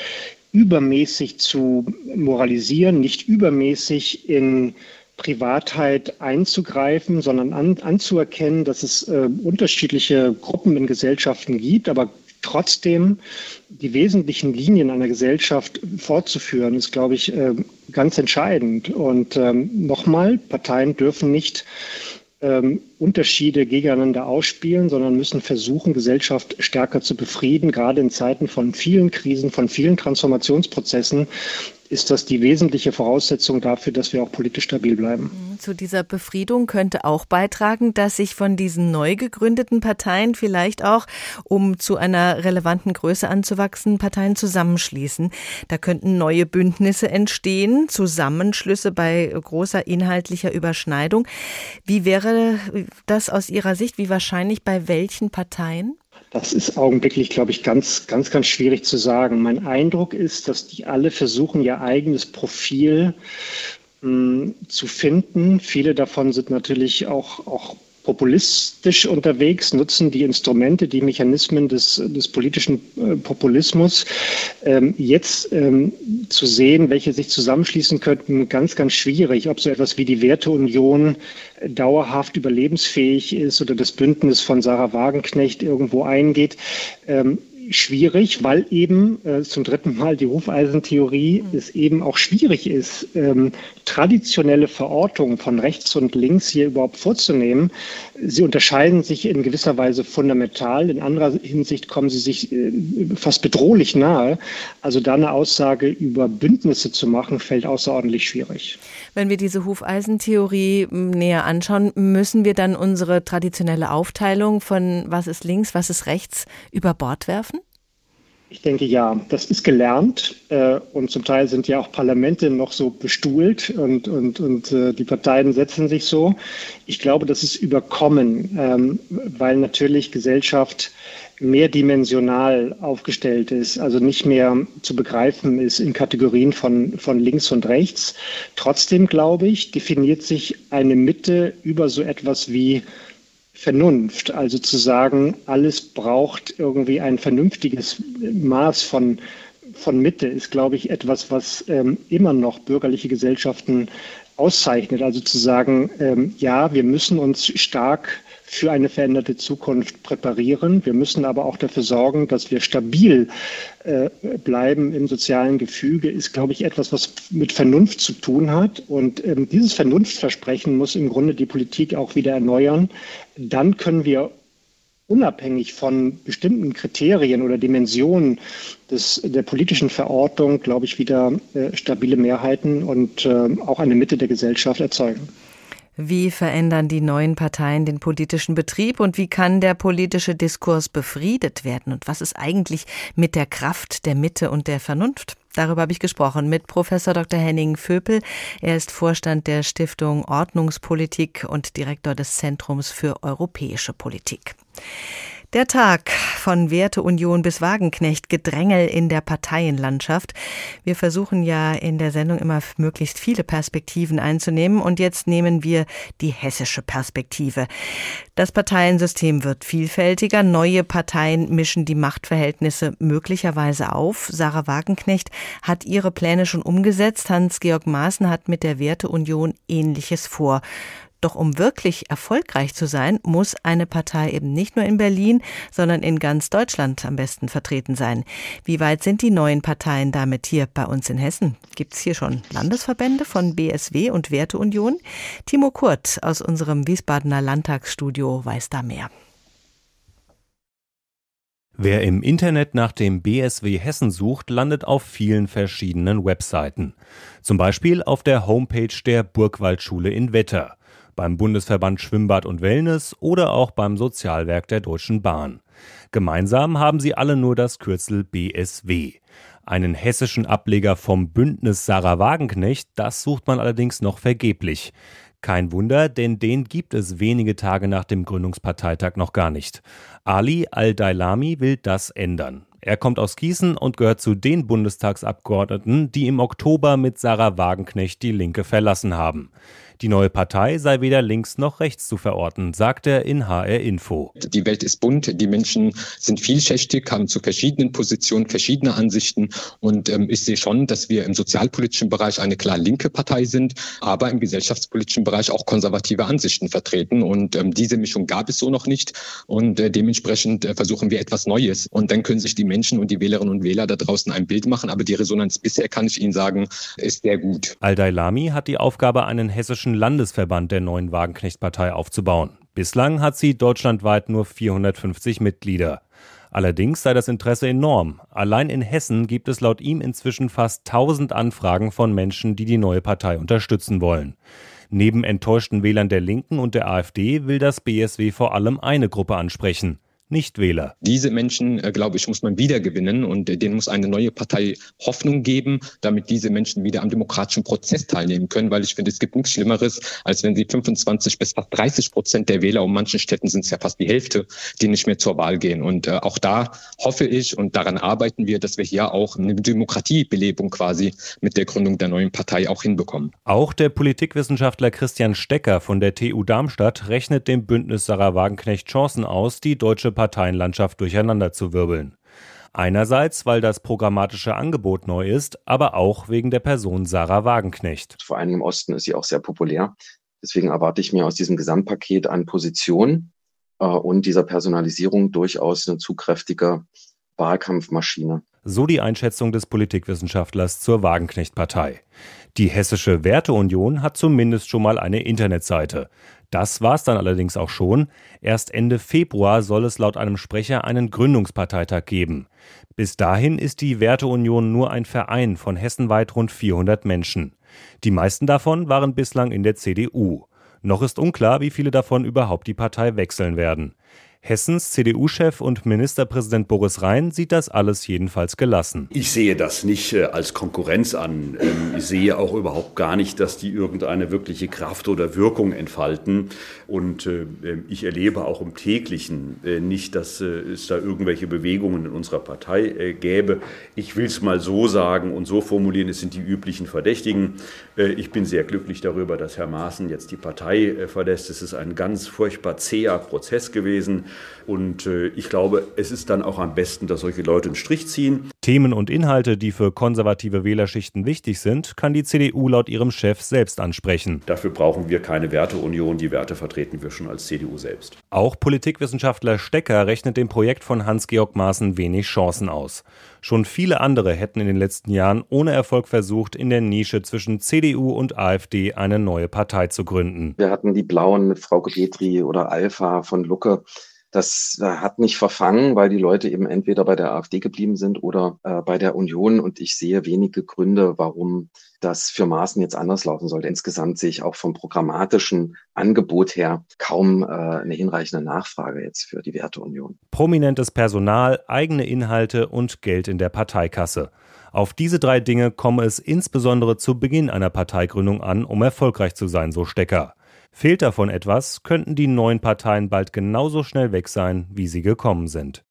übermäßig zu moralisieren, nicht übermäßig in Privatheit einzugreifen, sondern an, anzuerkennen, dass es äh, unterschiedliche Gruppen in Gesellschaften gibt, aber trotzdem die wesentlichen Linien einer Gesellschaft fortzuführen, ist, glaube ich, äh, ganz entscheidend. Und ähm, nochmal, Parteien dürfen nicht ähm, Unterschiede gegeneinander ausspielen, sondern müssen versuchen, Gesellschaft stärker zu befrieden, gerade in Zeiten von vielen Krisen, von vielen Transformationsprozessen ist das die wesentliche Voraussetzung dafür, dass wir auch politisch stabil bleiben. Zu dieser Befriedung könnte auch beitragen, dass sich von diesen neu gegründeten Parteien vielleicht auch, um zu einer relevanten Größe anzuwachsen, Parteien zusammenschließen. Da könnten neue Bündnisse entstehen, Zusammenschlüsse bei großer inhaltlicher Überschneidung. Wie wäre das aus Ihrer Sicht? Wie wahrscheinlich bei welchen Parteien? Das ist augenblicklich, glaube ich, ganz, ganz, ganz schwierig zu sagen. Mein Eindruck ist, dass die alle versuchen, ihr eigenes Profil hm, zu finden. Viele davon sind natürlich auch, auch populistisch unterwegs, nutzen die Instrumente, die Mechanismen des, des politischen äh, Populismus. Ähm, jetzt ähm, zu sehen, welche sich zusammenschließen könnten, ganz, ganz schwierig. Ob so etwas wie die Werteunion dauerhaft überlebensfähig ist oder das Bündnis von Sarah Wagenknecht irgendwo eingeht. Ähm, schwierig, weil eben äh, zum dritten Mal die Hufeisentheorie mhm. es eben auch schwierig ist, ähm, traditionelle Verortungen von rechts und links hier überhaupt vorzunehmen. Sie unterscheiden sich in gewisser Weise fundamental. In anderer Hinsicht kommen sie sich äh, fast bedrohlich nahe. Also da eine Aussage über Bündnisse zu machen, fällt außerordentlich schwierig. Wenn wir diese Hufeisentheorie hm, näher anschauen, müssen wir dann unsere traditionelle Aufteilung von was ist links, was ist rechts über Bord werfen? Ich denke ja, das ist gelernt äh, und zum Teil sind ja auch Parlamente noch so bestuhlt und, und, und äh, die Parteien setzen sich so. Ich glaube, das ist überkommen, ähm, weil natürlich Gesellschaft mehrdimensional aufgestellt ist, also nicht mehr zu begreifen ist in Kategorien von, von links und rechts. Trotzdem, glaube ich, definiert sich eine Mitte über so etwas wie Vernunft, also zu sagen, alles braucht irgendwie ein vernünftiges Maß von, von Mitte, ist, glaube ich, etwas, was ähm, immer noch bürgerliche Gesellschaften auszeichnet. Also zu sagen, ähm, ja, wir müssen uns stark für eine veränderte Zukunft präparieren. Wir müssen aber auch dafür sorgen, dass wir stabil äh, bleiben im sozialen Gefüge, ist, glaube ich, etwas, was mit Vernunft zu tun hat. Und ähm, dieses Vernunftversprechen muss im Grunde die Politik auch wieder erneuern. Dann können wir unabhängig von bestimmten Kriterien oder Dimensionen des, der politischen Verortung, glaube ich, wieder äh, stabile Mehrheiten und äh, auch eine Mitte der Gesellschaft erzeugen. Wie verändern die neuen Parteien den politischen Betrieb und wie kann der politische Diskurs befriedet werden? Und was ist eigentlich mit der Kraft der Mitte und der Vernunft? Darüber habe ich gesprochen mit Professor Dr. Henning Vöpel. Er ist Vorstand der Stiftung Ordnungspolitik und Direktor des Zentrums für europäische Politik. Der Tag von Werteunion bis Wagenknecht, Gedrängel in der Parteienlandschaft. Wir versuchen ja in der Sendung immer möglichst viele Perspektiven einzunehmen und jetzt nehmen wir die hessische Perspektive. Das Parteiensystem wird vielfältiger, neue Parteien mischen die Machtverhältnisse möglicherweise auf. Sarah Wagenknecht hat ihre Pläne schon umgesetzt, Hans-Georg Maaßen hat mit der Werteunion ähnliches vor. Doch um wirklich erfolgreich zu sein, muss eine Partei eben nicht nur in Berlin, sondern in ganz Deutschland am besten vertreten sein. Wie weit sind die neuen Parteien damit hier bei uns in Hessen? Gibt es hier schon Landesverbände von BSW und Werteunion? Timo Kurt aus unserem Wiesbadener Landtagsstudio weiß da mehr. Wer im Internet nach dem BSW Hessen sucht, landet auf vielen verschiedenen Webseiten. Zum Beispiel auf der Homepage der Burgwaldschule in Wetter beim Bundesverband Schwimmbad und Wellness oder auch beim Sozialwerk der Deutschen Bahn. Gemeinsam haben sie alle nur das Kürzel BSW. Einen hessischen Ableger vom Bündnis Sarah Wagenknecht, das sucht man allerdings noch vergeblich. Kein Wunder, denn den gibt es wenige Tage nach dem Gründungsparteitag noch gar nicht. Ali Al-Dailami will das ändern. Er kommt aus Gießen und gehört zu den Bundestagsabgeordneten, die im Oktober mit Sarah Wagenknecht die Linke verlassen haben. Die neue Partei sei weder links noch rechts zu verorten, sagt er in HR Info. Die Welt ist bunt, die Menschen sind vielschichtig, haben zu verschiedenen Positionen verschiedene Ansichten. Und ähm, ich sehe schon, dass wir im sozialpolitischen Bereich eine klar linke Partei sind, aber im gesellschaftspolitischen Bereich auch konservative Ansichten vertreten. Und ähm, diese Mischung gab es so noch nicht. Und äh, dementsprechend äh, versuchen wir etwas Neues. Und dann können sich die Menschen und die Wählerinnen und Wähler da draußen ein Bild machen, aber die Resonanz bisher kann ich Ihnen sagen, ist sehr gut. Al-Dailami hat die Aufgabe, einen hessischen deutschen Landesverband der neuen Wagenknecht-Partei aufzubauen. Bislang hat sie deutschlandweit nur 450 Mitglieder. Allerdings sei das Interesse enorm. Allein in Hessen gibt es laut ihm inzwischen fast 1000 Anfragen von Menschen, die die neue Partei unterstützen wollen. Neben enttäuschten Wählern der Linken und der AfD will das BSW vor allem eine Gruppe ansprechen Nichtwähler. Diese Menschen, äh, glaube ich, muss man wiedergewinnen und äh, denen muss eine neue Partei Hoffnung geben, damit diese Menschen wieder am demokratischen Prozess teilnehmen können, weil ich finde, es gibt nichts Schlimmeres, als wenn sie 25 bis fast 30 Prozent der Wähler, um manchen Städten sind es ja fast die Hälfte, die nicht mehr zur Wahl gehen. Und äh, auch da hoffe ich und daran arbeiten wir, dass wir hier auch eine Demokratiebelebung quasi mit der Gründung der neuen Partei auch hinbekommen. Auch der Politikwissenschaftler Christian Stecker von der TU Darmstadt rechnet dem Bündnis Sarah Wagenknecht Chancen aus, die deutsche Parteienlandschaft durcheinanderzuwirbeln. Einerseits, weil das programmatische Angebot neu ist, aber auch wegen der Person Sarah Wagenknecht. Vor allem im Osten ist sie auch sehr populär. Deswegen erwarte ich mir aus diesem Gesamtpaket an Position äh, und dieser Personalisierung durchaus eine zugkräftige Wahlkampfmaschine. So die Einschätzung des Politikwissenschaftlers zur Wagenknecht-Partei. Die Hessische Werteunion hat zumindest schon mal eine Internetseite. Das war's dann allerdings auch schon. Erst Ende Februar soll es laut einem Sprecher einen Gründungsparteitag geben. Bis dahin ist die Werteunion nur ein Verein von hessenweit rund 400 Menschen. Die meisten davon waren bislang in der CDU. Noch ist unklar, wie viele davon überhaupt die Partei wechseln werden. Hessens CDU-Chef und Ministerpräsident Boris Rhein sieht das alles jedenfalls gelassen. Ich sehe das nicht äh, als Konkurrenz an. Ähm, ich sehe auch überhaupt gar nicht, dass die irgendeine wirkliche Kraft oder Wirkung entfalten. Und äh, ähm, ich erlebe auch im täglichen äh, nicht, dass es da irgendwelche Bewegungen in unserer Partei gäbe. Ich will es mal so sagen und so formulieren, es sind die üblichen Verdächtigen. Ich bin sehr glücklich darüber, dass Herr Maaßen jetzt die Partei verlässt. Es ist ein ganz furchtbar zäher Prozess gewesen. Und äh, ich glaube, es ist dann auch am besten, dass solche Leute einen Strich ziehen. Themen und Inhalte, die für konservative Wählerschichten wichtig sind, kann die CDU laut ihrem Chef selbst ansprechen. Dafür brauchen wir keine Werteunion. Die Werte vertreten wir schon als CDU selbst. Auch Politikwissenschaftler Stecker rechnet dem Projekt von Hans-Georg Maaßen wenig Chancen aus. Schon viele andere hätten in den letzten Jahren ohne Erfolg versucht, in der Nische zwischen CDU und AfD eine neue Partei zu gründen. Wir hatten die Blauen mit Frau Petri oder Alpha von Lucke. Das äh, hat nicht verfangen, weil die Leute eben entweder bei der AfD geblieben sind oder äh, bei der Union. Und ich sehe wenige Gründe, warum das für Maßen jetzt anders laufen sollte. Insgesamt sehe ich auch vom programmatischen Angebot her kaum äh, eine hinreichende Nachfrage jetzt für die Werteunion. Prominentes Personal, eigene Inhalte und Geld in der Parteikasse. Auf diese drei Dinge komme es insbesondere zu Beginn einer Parteigründung an, um erfolgreich zu sein, so Stecker. Fehlt davon etwas, könnten die neuen Parteien bald genauso schnell weg sein, wie sie gekommen sind.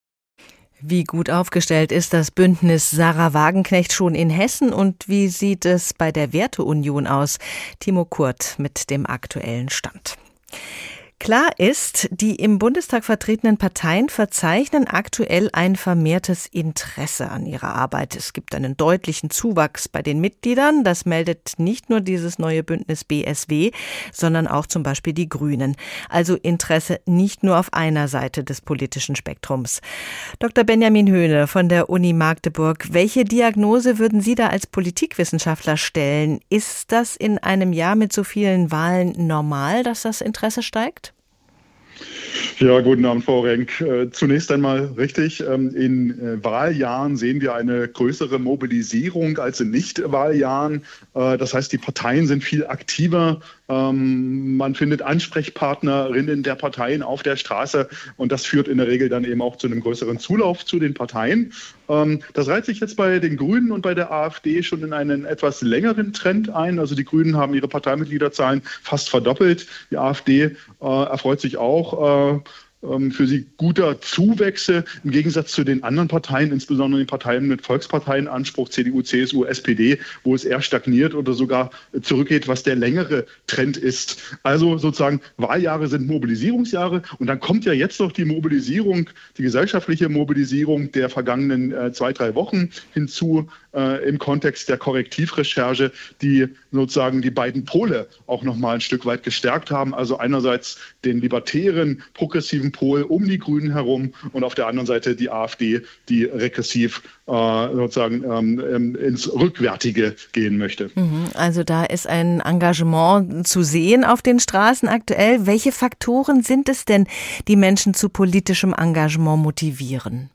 Wie gut aufgestellt ist das Bündnis Sarah Wagenknecht schon in Hessen und wie sieht es bei der Werteunion aus? Timo Kurt mit dem aktuellen Stand. Klar ist, die im Bundestag vertretenen Parteien verzeichnen aktuell ein vermehrtes Interesse an ihrer Arbeit. Es gibt einen deutlichen Zuwachs bei den Mitgliedern. Das meldet nicht nur dieses neue Bündnis BSW, sondern auch zum Beispiel die Grünen. Also Interesse nicht nur auf einer Seite des politischen Spektrums. Dr. Benjamin Höhne von der Uni Magdeburg, welche Diagnose würden Sie da als Politikwissenschaftler stellen? Ist das in einem Jahr mit so vielen Wahlen normal, dass das Interesse steigt? Ja, guten Abend, Frau Renk. Äh, zunächst einmal richtig. Ähm, in äh, Wahljahren sehen wir eine größere Mobilisierung als in Nicht-Wahljahren. Äh, das heißt, die Parteien sind viel aktiver. Ähm, man findet Ansprechpartnerinnen der Parteien auf der Straße und das führt in der Regel dann eben auch zu einem größeren Zulauf zu den Parteien. Ähm, das reiht sich jetzt bei den Grünen und bei der AfD schon in einen etwas längeren Trend ein. Also die Grünen haben ihre Parteimitgliederzahlen fast verdoppelt. Die AfD erfreut sich auch ähm, für sie guter Zuwächse im Gegensatz zu den anderen Parteien, insbesondere den Parteien mit Volksparteienanspruch, CDU, CSU, SPD, wo es eher stagniert oder sogar zurückgeht, was der längere Trend ist. Also sozusagen Wahljahre sind Mobilisierungsjahre und dann kommt ja jetzt noch die Mobilisierung, die gesellschaftliche Mobilisierung der vergangenen äh, zwei, drei Wochen hinzu äh, im Kontext der Korrektivrecherche, die sozusagen die beiden Pole auch noch mal ein Stück weit gestärkt haben. Also einerseits den libertären, progressiven Gegenpol um die Grünen herum und auf der anderen Seite die AfD, die regressiv äh, sozusagen ähm, ähm, ins Rückwärtige gehen möchte. Mhm. Also da ist ein Engagement zu sehen auf den Straßen aktuell. Welche Faktoren sind es denn, die Menschen zu politischem Engagement motivieren?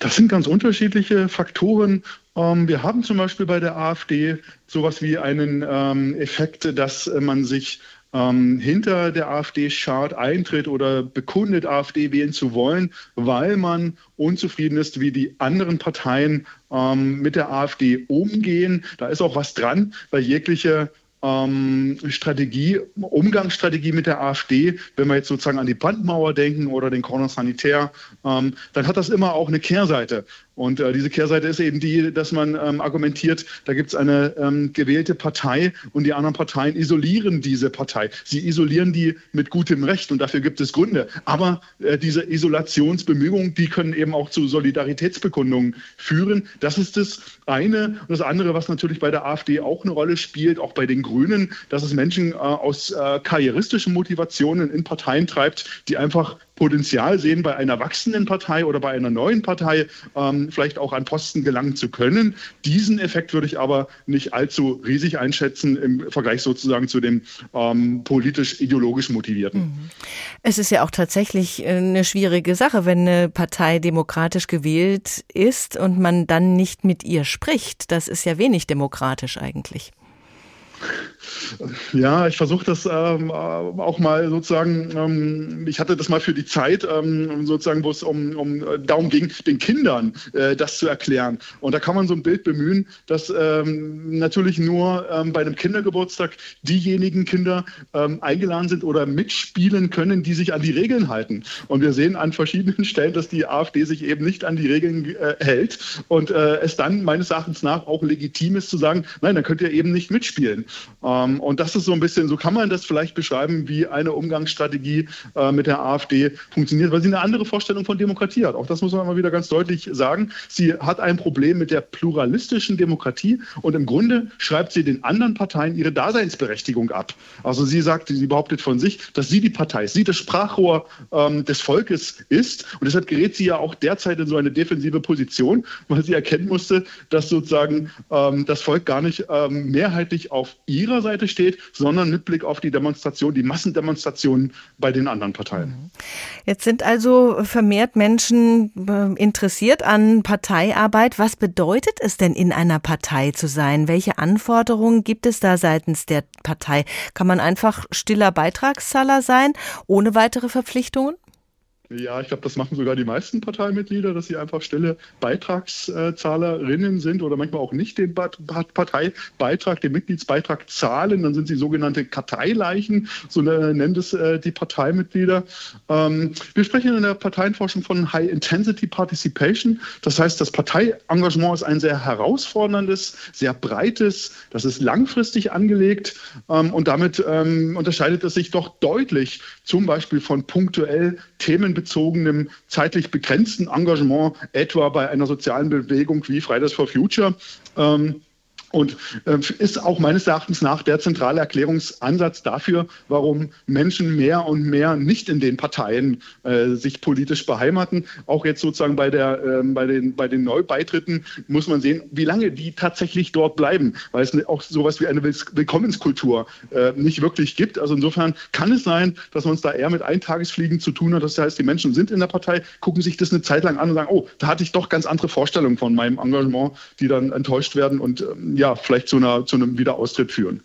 Das sind ganz unterschiedliche Faktoren. Ähm, wir haben zum Beispiel bei der AfD sowas wie einen ähm, Effekt, dass man sich ähm, hinter der AfD schart, eintritt oder bekundet, AfD wählen zu wollen, weil man unzufrieden ist, wie die anderen Parteien ähm, mit der AfD umgehen. Da ist auch was dran, weil jegliche ähm, Strategie, Umgangsstrategie mit der AfD, wenn wir jetzt sozusagen an die Brandmauer denken oder den Corner Sanitär, ähm, dann hat das immer auch eine Kehrseite. Und äh, diese Kehrseite ist eben die, dass man ähm, argumentiert, da gibt es eine ähm, gewählte Partei und die anderen Parteien isolieren diese Partei. Sie isolieren die mit gutem Recht und dafür gibt es Gründe. Aber äh, diese Isolationsbemühungen, die können eben auch zu Solidaritätsbekundungen führen. Das ist das eine. Und das andere, was natürlich bei der AfD auch eine Rolle spielt, auch bei den Grünen, dass es Menschen äh, aus äh, karrieristischen Motivationen in Parteien treibt, die einfach Potenzial sehen, bei einer wachsenden Partei oder bei einer neuen Partei ähm, vielleicht auch an Posten gelangen zu können. Diesen Effekt würde ich aber nicht allzu riesig einschätzen im Vergleich sozusagen zu dem ähm, politisch-ideologisch motivierten. Mhm. Es ist ja auch tatsächlich äh, eine schwierige Sache, wenn eine Partei demokratisch gewählt ist und man dann nicht mit ihr spricht. Das ist ja wenig demokratisch eigentlich. Ja, ich versuche das ähm, auch mal sozusagen, ähm, ich hatte das mal für die Zeit, ähm, sozusagen, wo es um, um äh, darum ging, den Kindern äh, das zu erklären. Und da kann man so ein Bild bemühen, dass ähm, natürlich nur ähm, bei einem Kindergeburtstag diejenigen Kinder ähm, eingeladen sind oder mitspielen können, die sich an die Regeln halten. Und wir sehen an verschiedenen Stellen, dass die AfD sich eben nicht an die Regeln äh, hält und äh, es dann meines Erachtens nach auch legitim ist zu sagen, nein, dann könnt ihr eben nicht mitspielen. Ähm, und das ist so ein bisschen, so kann man das vielleicht beschreiben, wie eine Umgangsstrategie äh, mit der AfD funktioniert, weil sie eine andere Vorstellung von Demokratie hat. Auch das muss man mal wieder ganz deutlich sagen. Sie hat ein Problem mit der pluralistischen Demokratie und im Grunde schreibt sie den anderen Parteien ihre Daseinsberechtigung ab. Also sie sagt, sie behauptet von sich, dass sie die Partei, sie das Sprachrohr ähm, des Volkes ist. Und deshalb gerät sie ja auch derzeit in so eine defensive Position, weil sie erkennen musste, dass sozusagen ähm, das Volk gar nicht ähm, mehrheitlich auf ihrer Seite steht, sondern mit Blick auf die Demonstration, die Massendemonstrationen bei den anderen Parteien. Mhm. Jetzt sind also vermehrt Menschen äh, interessiert an Parteiarbeit. Was bedeutet es denn, in einer Partei zu sein? Welche Anforderungen gibt es da seitens der Partei? Kann man einfach stiller Beitragszahler sein, ohne weitere Verpflichtungen? Ja, ich glaube, das machen sogar die meisten Parteimitglieder, dass sie einfach stille Beitragszahlerinnen sind oder manchmal auch nicht den Parteibeitrag, den Mitgliedsbeitrag zahlen. Dann sind sie sogenannte Karteileichen, so nennen es äh, die Parteimitglieder. Ähm, wir sprechen in der Parteienforschung von High Intensity Participation. Das heißt, das Parteiengagement ist ein sehr herausforderndes, sehr breites, das ist langfristig angelegt ähm, und damit ähm, unterscheidet es sich doch deutlich zum Beispiel von punktuell Themen themenbezogenem, zeitlich begrenzten Engagement, etwa bei einer sozialen Bewegung wie Fridays for Future. Ähm, und äh, ist auch meines Erachtens nach der zentrale Erklärungsansatz dafür, warum Menschen mehr und mehr nicht in den Parteien äh, sich politisch beheimaten. Auch jetzt sozusagen bei, der, äh, bei, den, bei den Neubeitritten muss man sehen, wie lange die tatsächlich dort bleiben, weil es auch sowas wie eine Willkommenskultur äh, nicht wirklich gibt. Also insofern kann es sein, dass man es da eher mit Eintagesfliegen zu tun hat. Das heißt, die Menschen sind in der Partei, gucken sich das eine Zeit lang an und sagen, oh, da hatte ich doch ganz andere Vorstellungen von meinem Engagement, die dann enttäuscht werden und ähm, ja, vielleicht zu, einer, zu einem Wiederaustritt führen.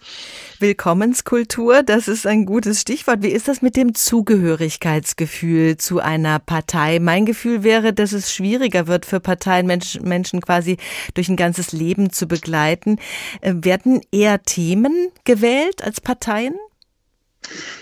Willkommenskultur, das ist ein gutes Stichwort. Wie ist das mit dem Zugehörigkeitsgefühl zu einer Partei? Mein Gefühl wäre, dass es schwieriger wird für Parteien, Menschen quasi durch ein ganzes Leben zu begleiten. Äh, werden eher Themen gewählt als Parteien?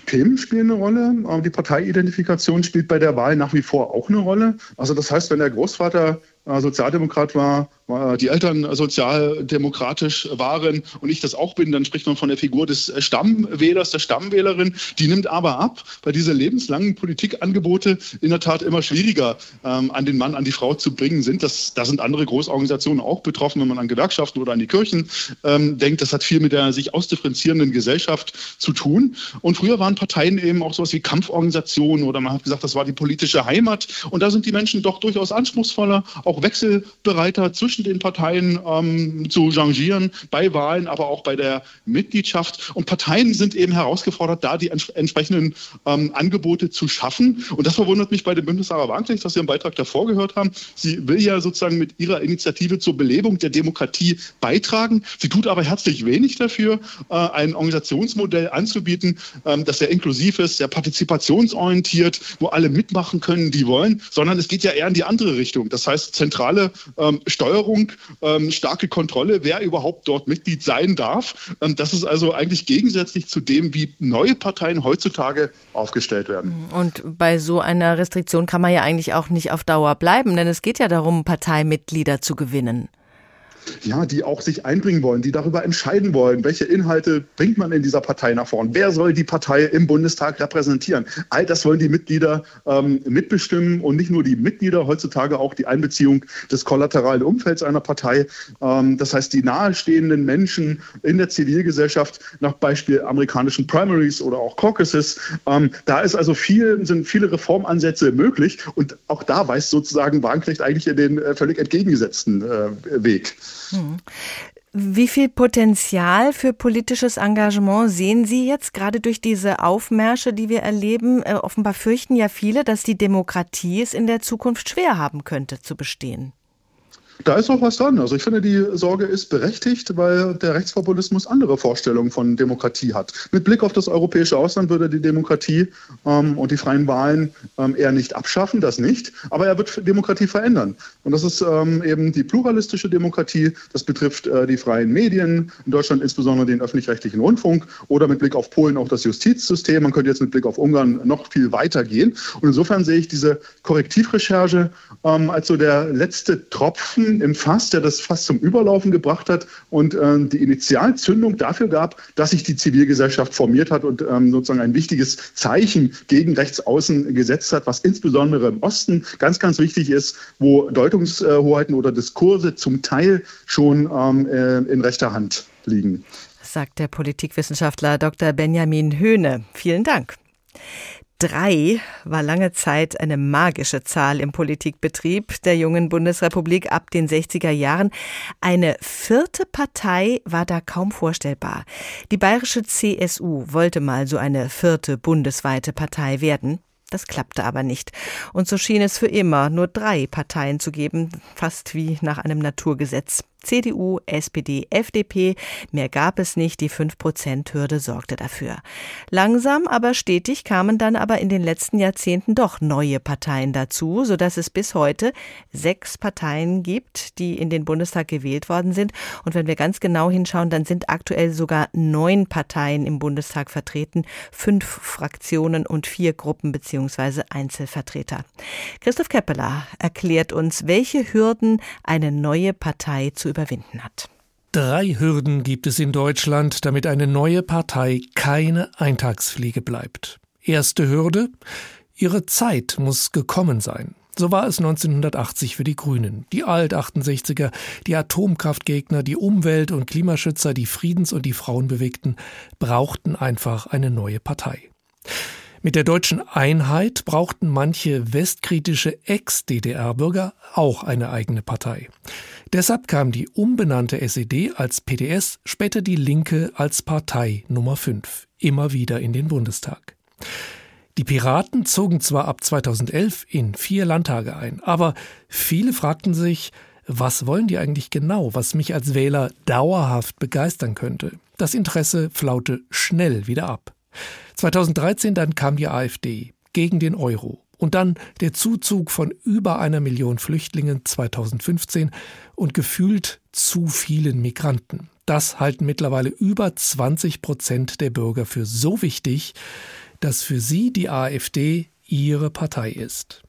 Themen spielen eine Rolle, aber die Parteiidentifikation spielt bei der Wahl nach wie vor auch eine Rolle. Also das heißt, wenn der Großvater äh, Sozialdemokrat war, die Eltern sozialdemokratisch waren und ich das auch bin, dann spricht man von der Figur des Stammwählers, der Stammwählerin. Die nimmt aber ab, weil diese lebenslangen Politikangebote in der Tat immer schwieriger ähm, an den Mann, an die Frau zu bringen sind. Das, da sind andere Großorganisationen auch betroffen, wenn man an Gewerkschaften oder an die Kirchen ähm, denkt. Das hat viel mit der sich ausdifferenzierenden Gesellschaft zu tun. Und früher waren Parteien eben auch sowas wie Kampforganisationen oder man hat gesagt, das war die politische Heimat. Und da sind die Menschen doch durchaus anspruchsvoller, auch wechselbereiter zwischen den Parteien ähm, zu changieren, bei Wahlen, aber auch bei der Mitgliedschaft. Und Parteien sind eben herausgefordert, da die ents entsprechenden ähm, Angebote zu schaffen. Und das verwundert mich bei dem Bündnis Sarah Wagenknecht, was Sie im Beitrag davor gehört haben. Sie will ja sozusagen mit ihrer Initiative zur Belebung der Demokratie beitragen. Sie tut aber herzlich wenig dafür, äh, ein Organisationsmodell anzubieten, ähm, das sehr inklusiv ist, sehr partizipationsorientiert, wo alle mitmachen können, die wollen, sondern es geht ja eher in die andere Richtung. Das heißt, zentrale ähm, Steuerung, ähm, starke Kontrolle, wer überhaupt dort Mitglied sein darf. Ähm, das ist also eigentlich gegensätzlich zu dem, wie neue Parteien heutzutage aufgestellt werden. Und bei so einer Restriktion kann man ja eigentlich auch nicht auf Dauer bleiben, denn es geht ja darum, Parteimitglieder zu gewinnen ja, die auch sich einbringen wollen, die darüber entscheiden wollen, welche Inhalte bringt man in dieser Partei nach vorn, wer soll die Partei im Bundestag repräsentieren. All das wollen die Mitglieder ähm, mitbestimmen und nicht nur die Mitglieder, heutzutage auch die Einbeziehung des kollateralen Umfelds einer Partei. Ähm, das heißt, die nahestehenden Menschen in der Zivilgesellschaft, nach Beispiel amerikanischen Primaries oder auch Caucuses, ähm, da ist also viel, sind viele Reformansätze möglich und auch da weist sozusagen Wagenknecht eigentlich in den äh, völlig entgegengesetzten äh, Weg. Hm. Wie viel Potenzial für politisches Engagement sehen Sie jetzt gerade durch diese Aufmärsche, die wir erleben? Äh, offenbar fürchten ja viele, dass die Demokratie es in der Zukunft schwer haben könnte zu bestehen. Da ist auch was dran. Also ich finde, die Sorge ist berechtigt, weil der Rechtspopulismus andere Vorstellungen von Demokratie hat. Mit Blick auf das europäische Ausland würde er die Demokratie ähm, und die freien Wahlen ähm, eher nicht abschaffen, das nicht. Aber er wird Demokratie verändern. Und das ist ähm, eben die pluralistische Demokratie. Das betrifft äh, die freien Medien, in Deutschland insbesondere den öffentlich-rechtlichen Rundfunk oder mit Blick auf Polen auch das Justizsystem. Man könnte jetzt mit Blick auf Ungarn noch viel weiter gehen. Und insofern sehe ich diese Korrektivrecherche ähm, als so der letzte Tropfen im Fass, der das Fass zum Überlaufen gebracht hat und äh, die Initialzündung dafür gab, dass sich die Zivilgesellschaft formiert hat und ähm, sozusagen ein wichtiges Zeichen gegen Rechtsaußen gesetzt hat, was insbesondere im Osten ganz, ganz wichtig ist, wo Deutungshoheiten oder Diskurse zum Teil schon ähm, äh, in rechter Hand liegen. Sagt der Politikwissenschaftler Dr. Benjamin Höhne. Vielen Dank. Drei war lange Zeit eine magische Zahl im Politikbetrieb der jungen Bundesrepublik ab den 60er Jahren. Eine vierte Partei war da kaum vorstellbar. Die bayerische CSU wollte mal so eine vierte bundesweite Partei werden. Das klappte aber nicht. Und so schien es für immer nur drei Parteien zu geben, fast wie nach einem Naturgesetz. CDU, SPD, FDP. Mehr gab es nicht. Die 5-Prozent-Hürde sorgte dafür. Langsam, aber stetig kamen dann aber in den letzten Jahrzehnten doch neue Parteien dazu, sodass es bis heute sechs Parteien gibt, die in den Bundestag gewählt worden sind. Und wenn wir ganz genau hinschauen, dann sind aktuell sogar neun Parteien im Bundestag vertreten, fünf Fraktionen und vier Gruppen bzw. Einzelvertreter. Christoph Keppeler erklärt uns, welche Hürden eine neue Partei zu überwinden hat. Drei Hürden gibt es in Deutschland, damit eine neue Partei keine Eintagsfliege bleibt. Erste Hürde Ihre Zeit muss gekommen sein. So war es 1980 für die Grünen. Die Alt-68er, die Atomkraftgegner, die Umwelt- und Klimaschützer, die Friedens- und die Frauenbewegten brauchten einfach eine neue Partei. Mit der deutschen Einheit brauchten manche westkritische Ex-DDR-Bürger auch eine eigene Partei. Deshalb kam die umbenannte SED als PDS, später die Linke als Partei Nummer 5 immer wieder in den Bundestag. Die Piraten zogen zwar ab 2011 in vier Landtage ein, aber viele fragten sich, was wollen die eigentlich genau, was mich als Wähler dauerhaft begeistern könnte? Das Interesse flaute schnell wieder ab. 2013 dann kam die AfD gegen den Euro. Und dann der Zuzug von über einer Million Flüchtlingen 2015 und gefühlt zu vielen Migranten. Das halten mittlerweile über 20 Prozent der Bürger für so wichtig, dass für sie die AfD ihre Partei ist.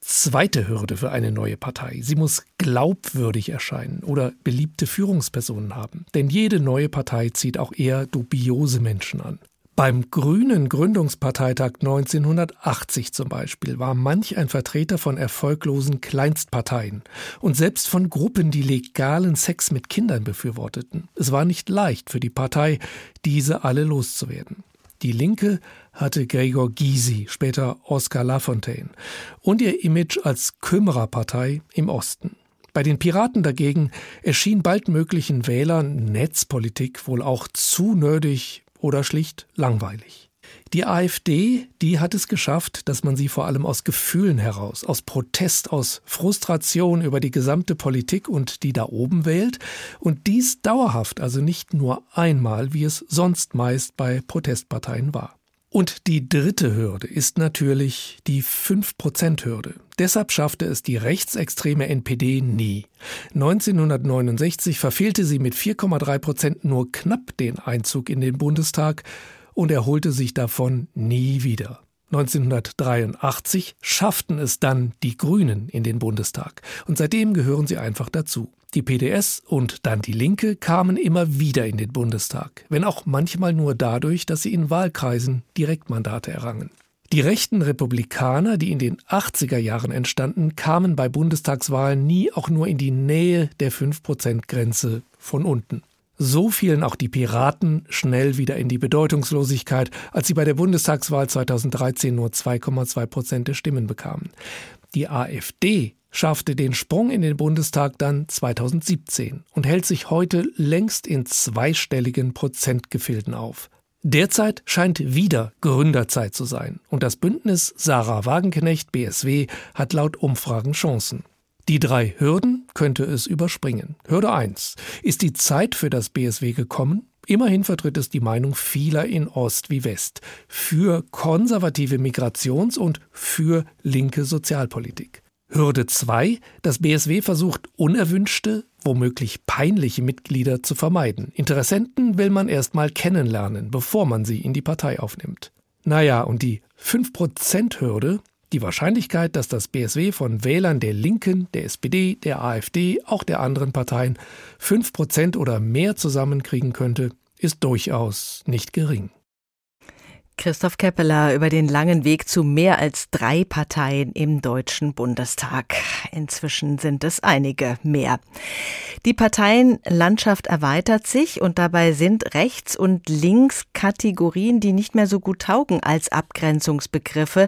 zweite Hürde für eine neue Partei. Sie muss glaubwürdig erscheinen oder beliebte Führungspersonen haben. Denn jede neue Partei zieht auch eher dubiose Menschen an. Beim Grünen Gründungsparteitag 1980 zum Beispiel war manch ein Vertreter von erfolglosen Kleinstparteien und selbst von Gruppen, die legalen Sex mit Kindern befürworteten. Es war nicht leicht für die Partei, diese alle loszuwerden. Die Linke hatte Gregor Gysi, später Oskar Lafontaine, und ihr Image als Kümmererpartei im Osten. Bei den Piraten dagegen erschien bald möglichen Wählern Netzpolitik wohl auch zu nerdig oder schlicht langweilig. Die AfD, die hat es geschafft, dass man sie vor allem aus Gefühlen heraus, aus Protest, aus Frustration über die gesamte Politik und die da oben wählt und dies dauerhaft, also nicht nur einmal, wie es sonst meist bei Protestparteien war. Und die dritte Hürde ist natürlich die 5%-Hürde. Deshalb schaffte es die rechtsextreme NPD nie. 1969 verfehlte sie mit 4,3 Prozent nur knapp den Einzug in den Bundestag und erholte sich davon nie wieder. 1983 schafften es dann die Grünen in den Bundestag und seitdem gehören sie einfach dazu. Die PDS und dann die Linke kamen immer wieder in den Bundestag, wenn auch manchmal nur dadurch, dass sie in Wahlkreisen Direktmandate errangen. Die rechten Republikaner, die in den 80er Jahren entstanden, kamen bei Bundestagswahlen nie auch nur in die Nähe der 5-Prozent-Grenze von unten. So fielen auch die Piraten schnell wieder in die Bedeutungslosigkeit, als sie bei der Bundestagswahl 2013 nur 2,2 Prozent der Stimmen bekamen. Die AfD schaffte den Sprung in den Bundestag dann 2017 und hält sich heute längst in zweistelligen Prozentgefilden auf. Derzeit scheint wieder Gründerzeit zu sein und das Bündnis Sarah Wagenknecht BSW hat laut Umfragen Chancen. Die drei Hürden könnte es überspringen. Hürde 1. Ist die Zeit für das BSW gekommen? Immerhin vertritt es die Meinung vieler in Ost wie West für konservative Migrations- und für linke Sozialpolitik. Hürde 2. Das BSW versucht unerwünschte, womöglich peinliche Mitglieder zu vermeiden. Interessenten will man erstmal kennenlernen, bevor man sie in die Partei aufnimmt. Naja, und die 5%-Hürde, die Wahrscheinlichkeit, dass das BSW von Wählern der Linken, der SPD, der AfD, auch der anderen Parteien 5% oder mehr zusammenkriegen könnte, ist durchaus nicht gering. Christoph Keppeler über den langen Weg zu mehr als drei Parteien im Deutschen Bundestag. Inzwischen sind es einige mehr. Die Parteienlandschaft erweitert sich und dabei sind Rechts- und Links-Kategorien, die nicht mehr so gut taugen als Abgrenzungsbegriffe.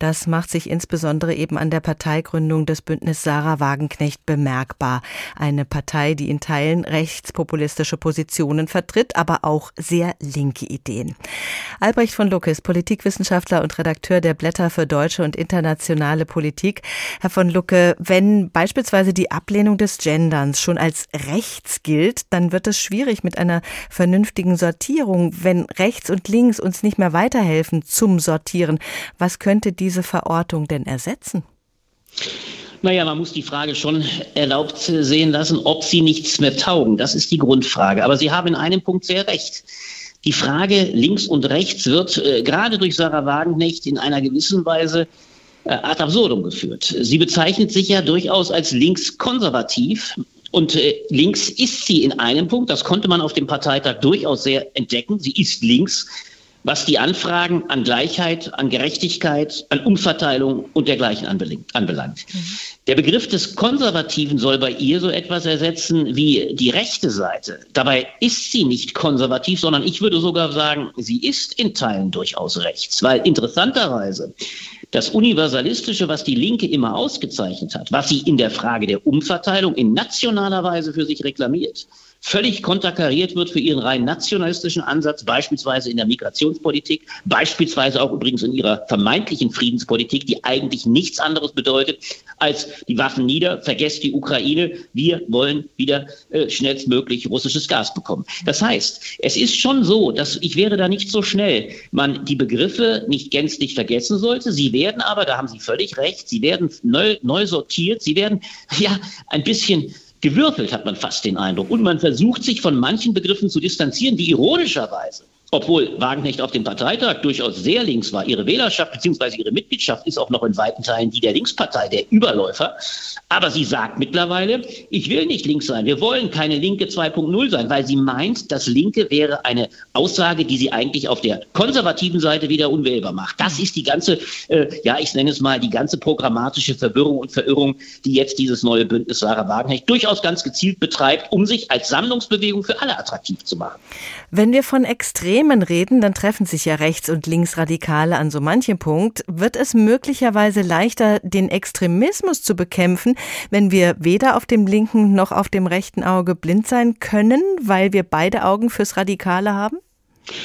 Das macht sich insbesondere eben an der Parteigründung des Bündnis Sarah Wagenknecht bemerkbar. Eine Partei, die in Teilen rechtspopulistische Positionen vertritt, aber auch sehr linke Ideen. Albrecht von Lucke ist Politikwissenschaftler und Redakteur der Blätter für deutsche und internationale Politik. Herr von Lucke, wenn beispielsweise die Ablehnung des Genderns schon als rechts gilt, dann wird es schwierig mit einer vernünftigen Sortierung, wenn rechts und links uns nicht mehr weiterhelfen zum Sortieren. Was könnte diese Verortung denn ersetzen? Naja, man muss die Frage schon erlaubt sehen lassen, ob sie nichts mehr taugen. Das ist die Grundfrage. Aber Sie haben in einem Punkt sehr recht. Die Frage links und rechts wird äh, gerade durch Sarah Wagenknecht in einer gewissen Weise äh, ad absurdum geführt. Sie bezeichnet sich ja durchaus als linkskonservativ. Und äh, links ist sie in einem Punkt, das konnte man auf dem Parteitag durchaus sehr entdecken. Sie ist links, was die Anfragen an Gleichheit, an Gerechtigkeit, an Umverteilung und dergleichen anbelangt. Mhm. Der Begriff des Konservativen soll bei ihr so etwas ersetzen wie die rechte Seite. Dabei ist sie nicht konservativ, sondern ich würde sogar sagen, sie ist in Teilen durchaus rechts, weil interessanterweise das Universalistische, was die Linke immer ausgezeichnet hat, was sie in der Frage der Umverteilung in nationaler Weise für sich reklamiert, völlig konterkariert wird für ihren rein nationalistischen Ansatz, beispielsweise in der Migrationspolitik, beispielsweise auch übrigens in ihrer vermeintlichen Friedenspolitik, die eigentlich nichts anderes bedeutet als die Waffen nieder, vergesst die Ukraine, wir wollen wieder äh, schnellstmöglich russisches Gas bekommen. Das heißt, es ist schon so, dass ich wäre da nicht so schnell, man die Begriffe nicht gänzlich vergessen sollte. Sie werden aber, da haben Sie völlig recht, sie werden neu, neu sortiert, sie werden ja ein bisschen gewürfelt, hat man fast den Eindruck. Und man versucht sich von manchen Begriffen zu distanzieren, die ironischerweise obwohl Wagenknecht auf dem Parteitag durchaus sehr links war. Ihre Wählerschaft bzw. ihre Mitgliedschaft ist auch noch in weiten Teilen die der Linkspartei, der Überläufer. Aber sie sagt mittlerweile, ich will nicht links sein, wir wollen keine Linke 2.0 sein, weil sie meint, das Linke wäre eine Aussage, die sie eigentlich auf der konservativen Seite wieder unwählbar macht. Das ist die ganze, äh, ja, ich nenne es mal, die ganze programmatische Verwirrung und Verirrung, die jetzt dieses neue Bündnis Sarah Wagenknecht durchaus ganz gezielt betreibt, um sich als Sammlungsbewegung für alle attraktiv zu machen. Wenn wir von Extremen reden, dann treffen sich ja Rechts- und Linksradikale an so manchem Punkt. Wird es möglicherweise leichter, den Extremismus zu bekämpfen, wenn wir weder auf dem linken noch auf dem rechten Auge blind sein können, weil wir beide Augen fürs Radikale haben?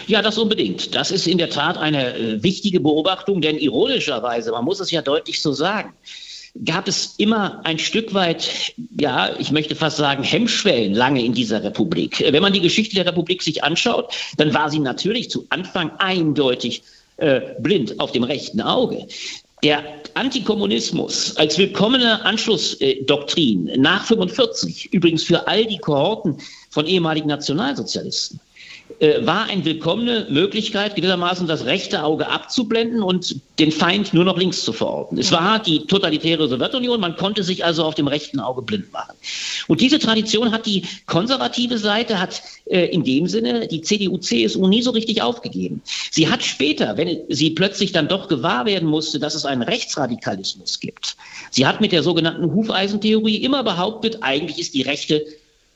Ja, das unbedingt. Das ist in der Tat eine äh, wichtige Beobachtung, denn ironischerweise, man muss es ja deutlich so sagen, gab es immer ein Stück weit, ja, ich möchte fast sagen, Hemmschwellen lange in dieser Republik. Wenn man die Geschichte der Republik sich anschaut, dann war sie natürlich zu Anfang eindeutig äh, blind auf dem rechten Auge. Der Antikommunismus als willkommene Anschlussdoktrin nach 45, übrigens für all die Kohorten von ehemaligen Nationalsozialisten, äh, war eine willkommene Möglichkeit, gewissermaßen das rechte Auge abzublenden und den Feind nur noch links zu verorten. Es war die totalitäre Sowjetunion, man konnte sich also auf dem rechten Auge blind machen. Und diese Tradition hat die konservative Seite, hat äh, in dem Sinne die CDU, CSU nie so richtig aufgegeben. Sie hat später, wenn sie plötzlich dann doch gewahr werden musste, dass es einen Rechtsradikalismus gibt, sie hat mit der sogenannten Hufeisentheorie immer behauptet, eigentlich ist die Rechte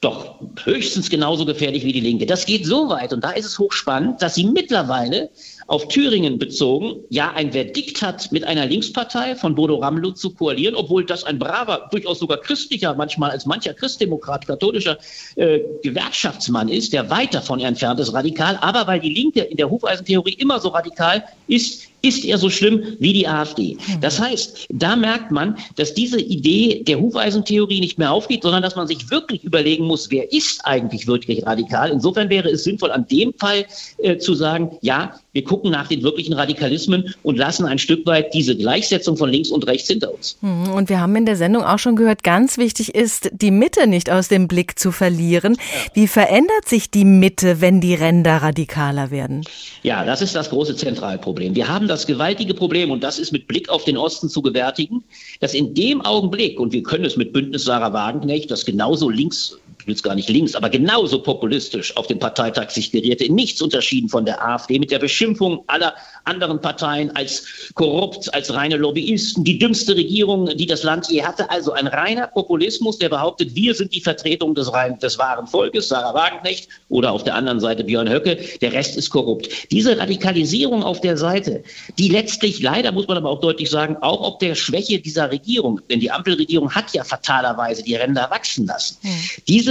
doch höchstens genauso gefährlich wie die Linke. Das geht so weit und da ist es hochspannend, dass sie mittlerweile auf Thüringen bezogen ja ein Verdikt hat, mit einer Linkspartei von Bodo Ramelow zu koalieren, obwohl das ein braver, durchaus sogar christlicher, manchmal als mancher Christdemokrat, katholischer äh, Gewerkschaftsmann ist, der weit davon entfernt ist, radikal. Aber weil die Linke in der Hufeisentheorie immer so radikal ist, ist er so schlimm wie die AfD. Das heißt, da merkt man, dass diese Idee der Hufeisentheorie nicht mehr aufgeht, sondern dass man sich wirklich überlegen muss, wer ist eigentlich wirklich radikal. Insofern wäre es sinnvoll, an dem Fall äh, zu sagen, ja, wir gucken nach den wirklichen Radikalismen und lassen ein Stück weit diese Gleichsetzung von links und rechts hinter uns. Hm, und wir haben in der Sendung auch schon gehört, ganz wichtig ist, die Mitte nicht aus dem Blick zu verlieren. Wie verändert sich die Mitte, wenn die Ränder radikaler werden? Ja, das ist das große Zentralproblem. Wir haben das gewaltige Problem, und das ist mit Blick auf den Osten zu gewärtigen, dass in dem Augenblick, und wir können es mit Bündnis Sarah Wagenknecht, das genauso links ich will es gar nicht links, aber genauso populistisch auf dem Parteitag sich gerierte, in nichts unterschieden von der AfD, mit der Beschimpfung aller anderen Parteien als korrupt, als reine Lobbyisten, die dümmste Regierung, die das Land je hatte. Also ein reiner Populismus, der behauptet, wir sind die Vertretung des, rein, des wahren Volkes, Sarah Wagenknecht oder auf der anderen Seite Björn Höcke, der Rest ist korrupt. Diese Radikalisierung auf der Seite, die letztlich, leider muss man aber auch deutlich sagen, auch ob der Schwäche dieser Regierung, denn die Ampelregierung hat ja fatalerweise die Ränder wachsen lassen. Hm.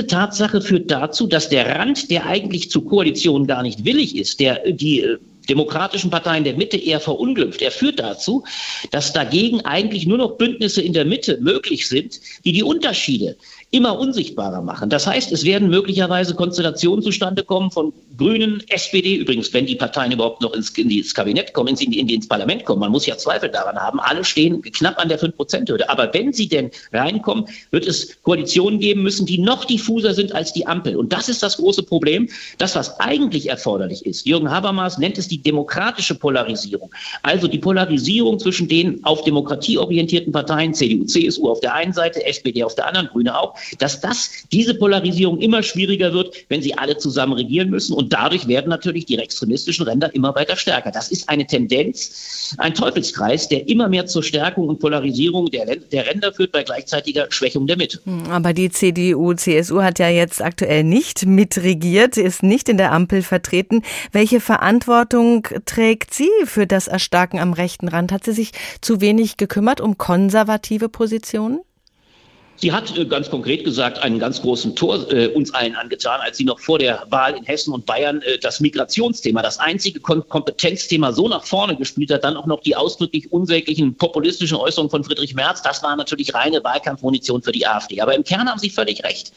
Diese Tatsache führt dazu, dass der Rand, der eigentlich zu Koalitionen gar nicht willig ist, der die äh, demokratischen Parteien der Mitte eher verunglückt. Er führt dazu, dass dagegen eigentlich nur noch Bündnisse in der Mitte möglich sind, die die Unterschiede immer unsichtbarer machen. Das heißt, es werden möglicherweise Konstellationen zustande kommen von Grünen, SPD, übrigens, wenn die Parteien überhaupt noch ins, ins Kabinett kommen, ins, in, ins Parlament kommen. Man muss ja Zweifel daran haben. Alle stehen knapp an der 5-Prozent-Hürde. Aber wenn sie denn reinkommen, wird es Koalitionen geben müssen, die noch diffuser sind als die Ampel. Und das ist das große Problem. Das, was eigentlich erforderlich ist, Jürgen Habermas nennt es die demokratische Polarisierung. Also die Polarisierung zwischen den auf Demokratie orientierten Parteien, CDU, CSU auf der einen Seite, SPD auf der anderen, Grüne auch, dass das, diese Polarisierung immer schwieriger wird, wenn sie alle zusammen regieren müssen. Und dadurch werden natürlich die extremistischen Ränder immer weiter stärker. Das ist eine Tendenz, ein Teufelskreis, der immer mehr zur Stärkung und Polarisierung der, der Ränder führt bei gleichzeitiger Schwächung der Mitte. Hm, aber die CDU, CSU hat ja jetzt aktuell nicht mitregiert, ist nicht in der Ampel vertreten. Welche Verantwortung trägt sie für das Erstarken am rechten Rand? Hat sie sich zu wenig gekümmert um konservative Positionen? Sie hat äh, ganz konkret gesagt einen ganz großen Tor äh, uns allen angetan, als sie noch vor der Wahl in Hessen und Bayern äh, das Migrationsthema, das einzige Kom Kompetenzthema so nach vorne gespielt hat, dann auch noch die ausdrücklich unsäglichen populistischen Äußerungen von Friedrich Merz. Das war natürlich reine Wahlkampfmunition für die AfD. Aber im Kern haben Sie völlig recht.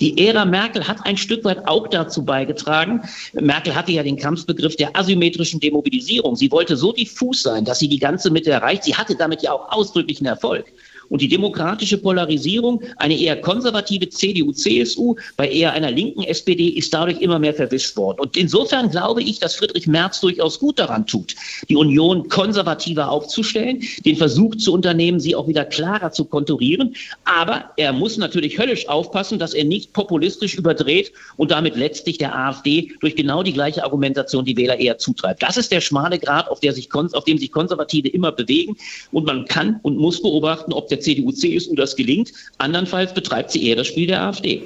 Die Ära Merkel hat ein Stück weit auch dazu beigetragen. Merkel hatte ja den Kampfbegriff der asymmetrischen Demobilisierung. Sie wollte so diffus sein, dass sie die ganze Mitte erreicht. Sie hatte damit ja auch ausdrücklichen Erfolg. Und die demokratische Polarisierung, eine eher konservative CDU-CSU bei eher einer linken SPD, ist dadurch immer mehr verwischt worden. Und insofern glaube ich, dass Friedrich Merz durchaus gut daran tut, die Union konservativer aufzustellen, den Versuch zu unternehmen, sie auch wieder klarer zu konturieren. Aber er muss natürlich höllisch aufpassen, dass er nicht populistisch überdreht und damit letztlich der AfD durch genau die gleiche Argumentation die Wähler eher zutreibt. Das ist der schmale Grad, auf, der sich, auf dem sich Konservative immer bewegen. Und man kann und muss beobachten, ob der CDU-CSU das gelingt. Andernfalls betreibt sie eher das Spiel der AfD.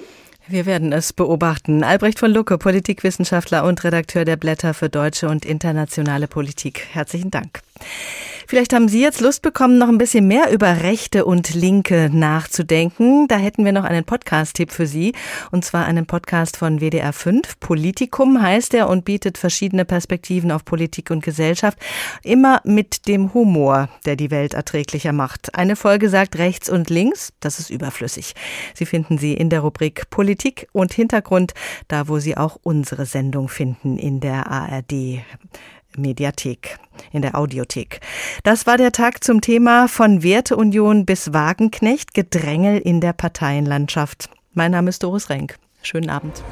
Wir werden es beobachten. Albrecht von Lucke, Politikwissenschaftler und Redakteur der Blätter für deutsche und internationale Politik. Herzlichen Dank. Vielleicht haben Sie jetzt Lust bekommen, noch ein bisschen mehr über Rechte und Linke nachzudenken. Da hätten wir noch einen Podcast-Tipp für Sie. Und zwar einen Podcast von WDR 5. Politikum heißt er und bietet verschiedene Perspektiven auf Politik und Gesellschaft. Immer mit dem Humor, der die Welt erträglicher macht. Eine Folge sagt rechts und links. Das ist überflüssig. Sie finden sie in der Rubrik Politik und Hintergrund, da wo Sie auch unsere Sendung finden in der ARD. Mediathek, in der Audiothek. Das war der Tag zum Thema von Werteunion bis Wagenknecht, Gedrängel in der Parteienlandschaft. Mein Name ist Doris Renk. Schönen Abend.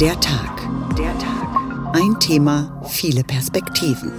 Der Tag. Der Tag. Ein Thema, viele Perspektiven.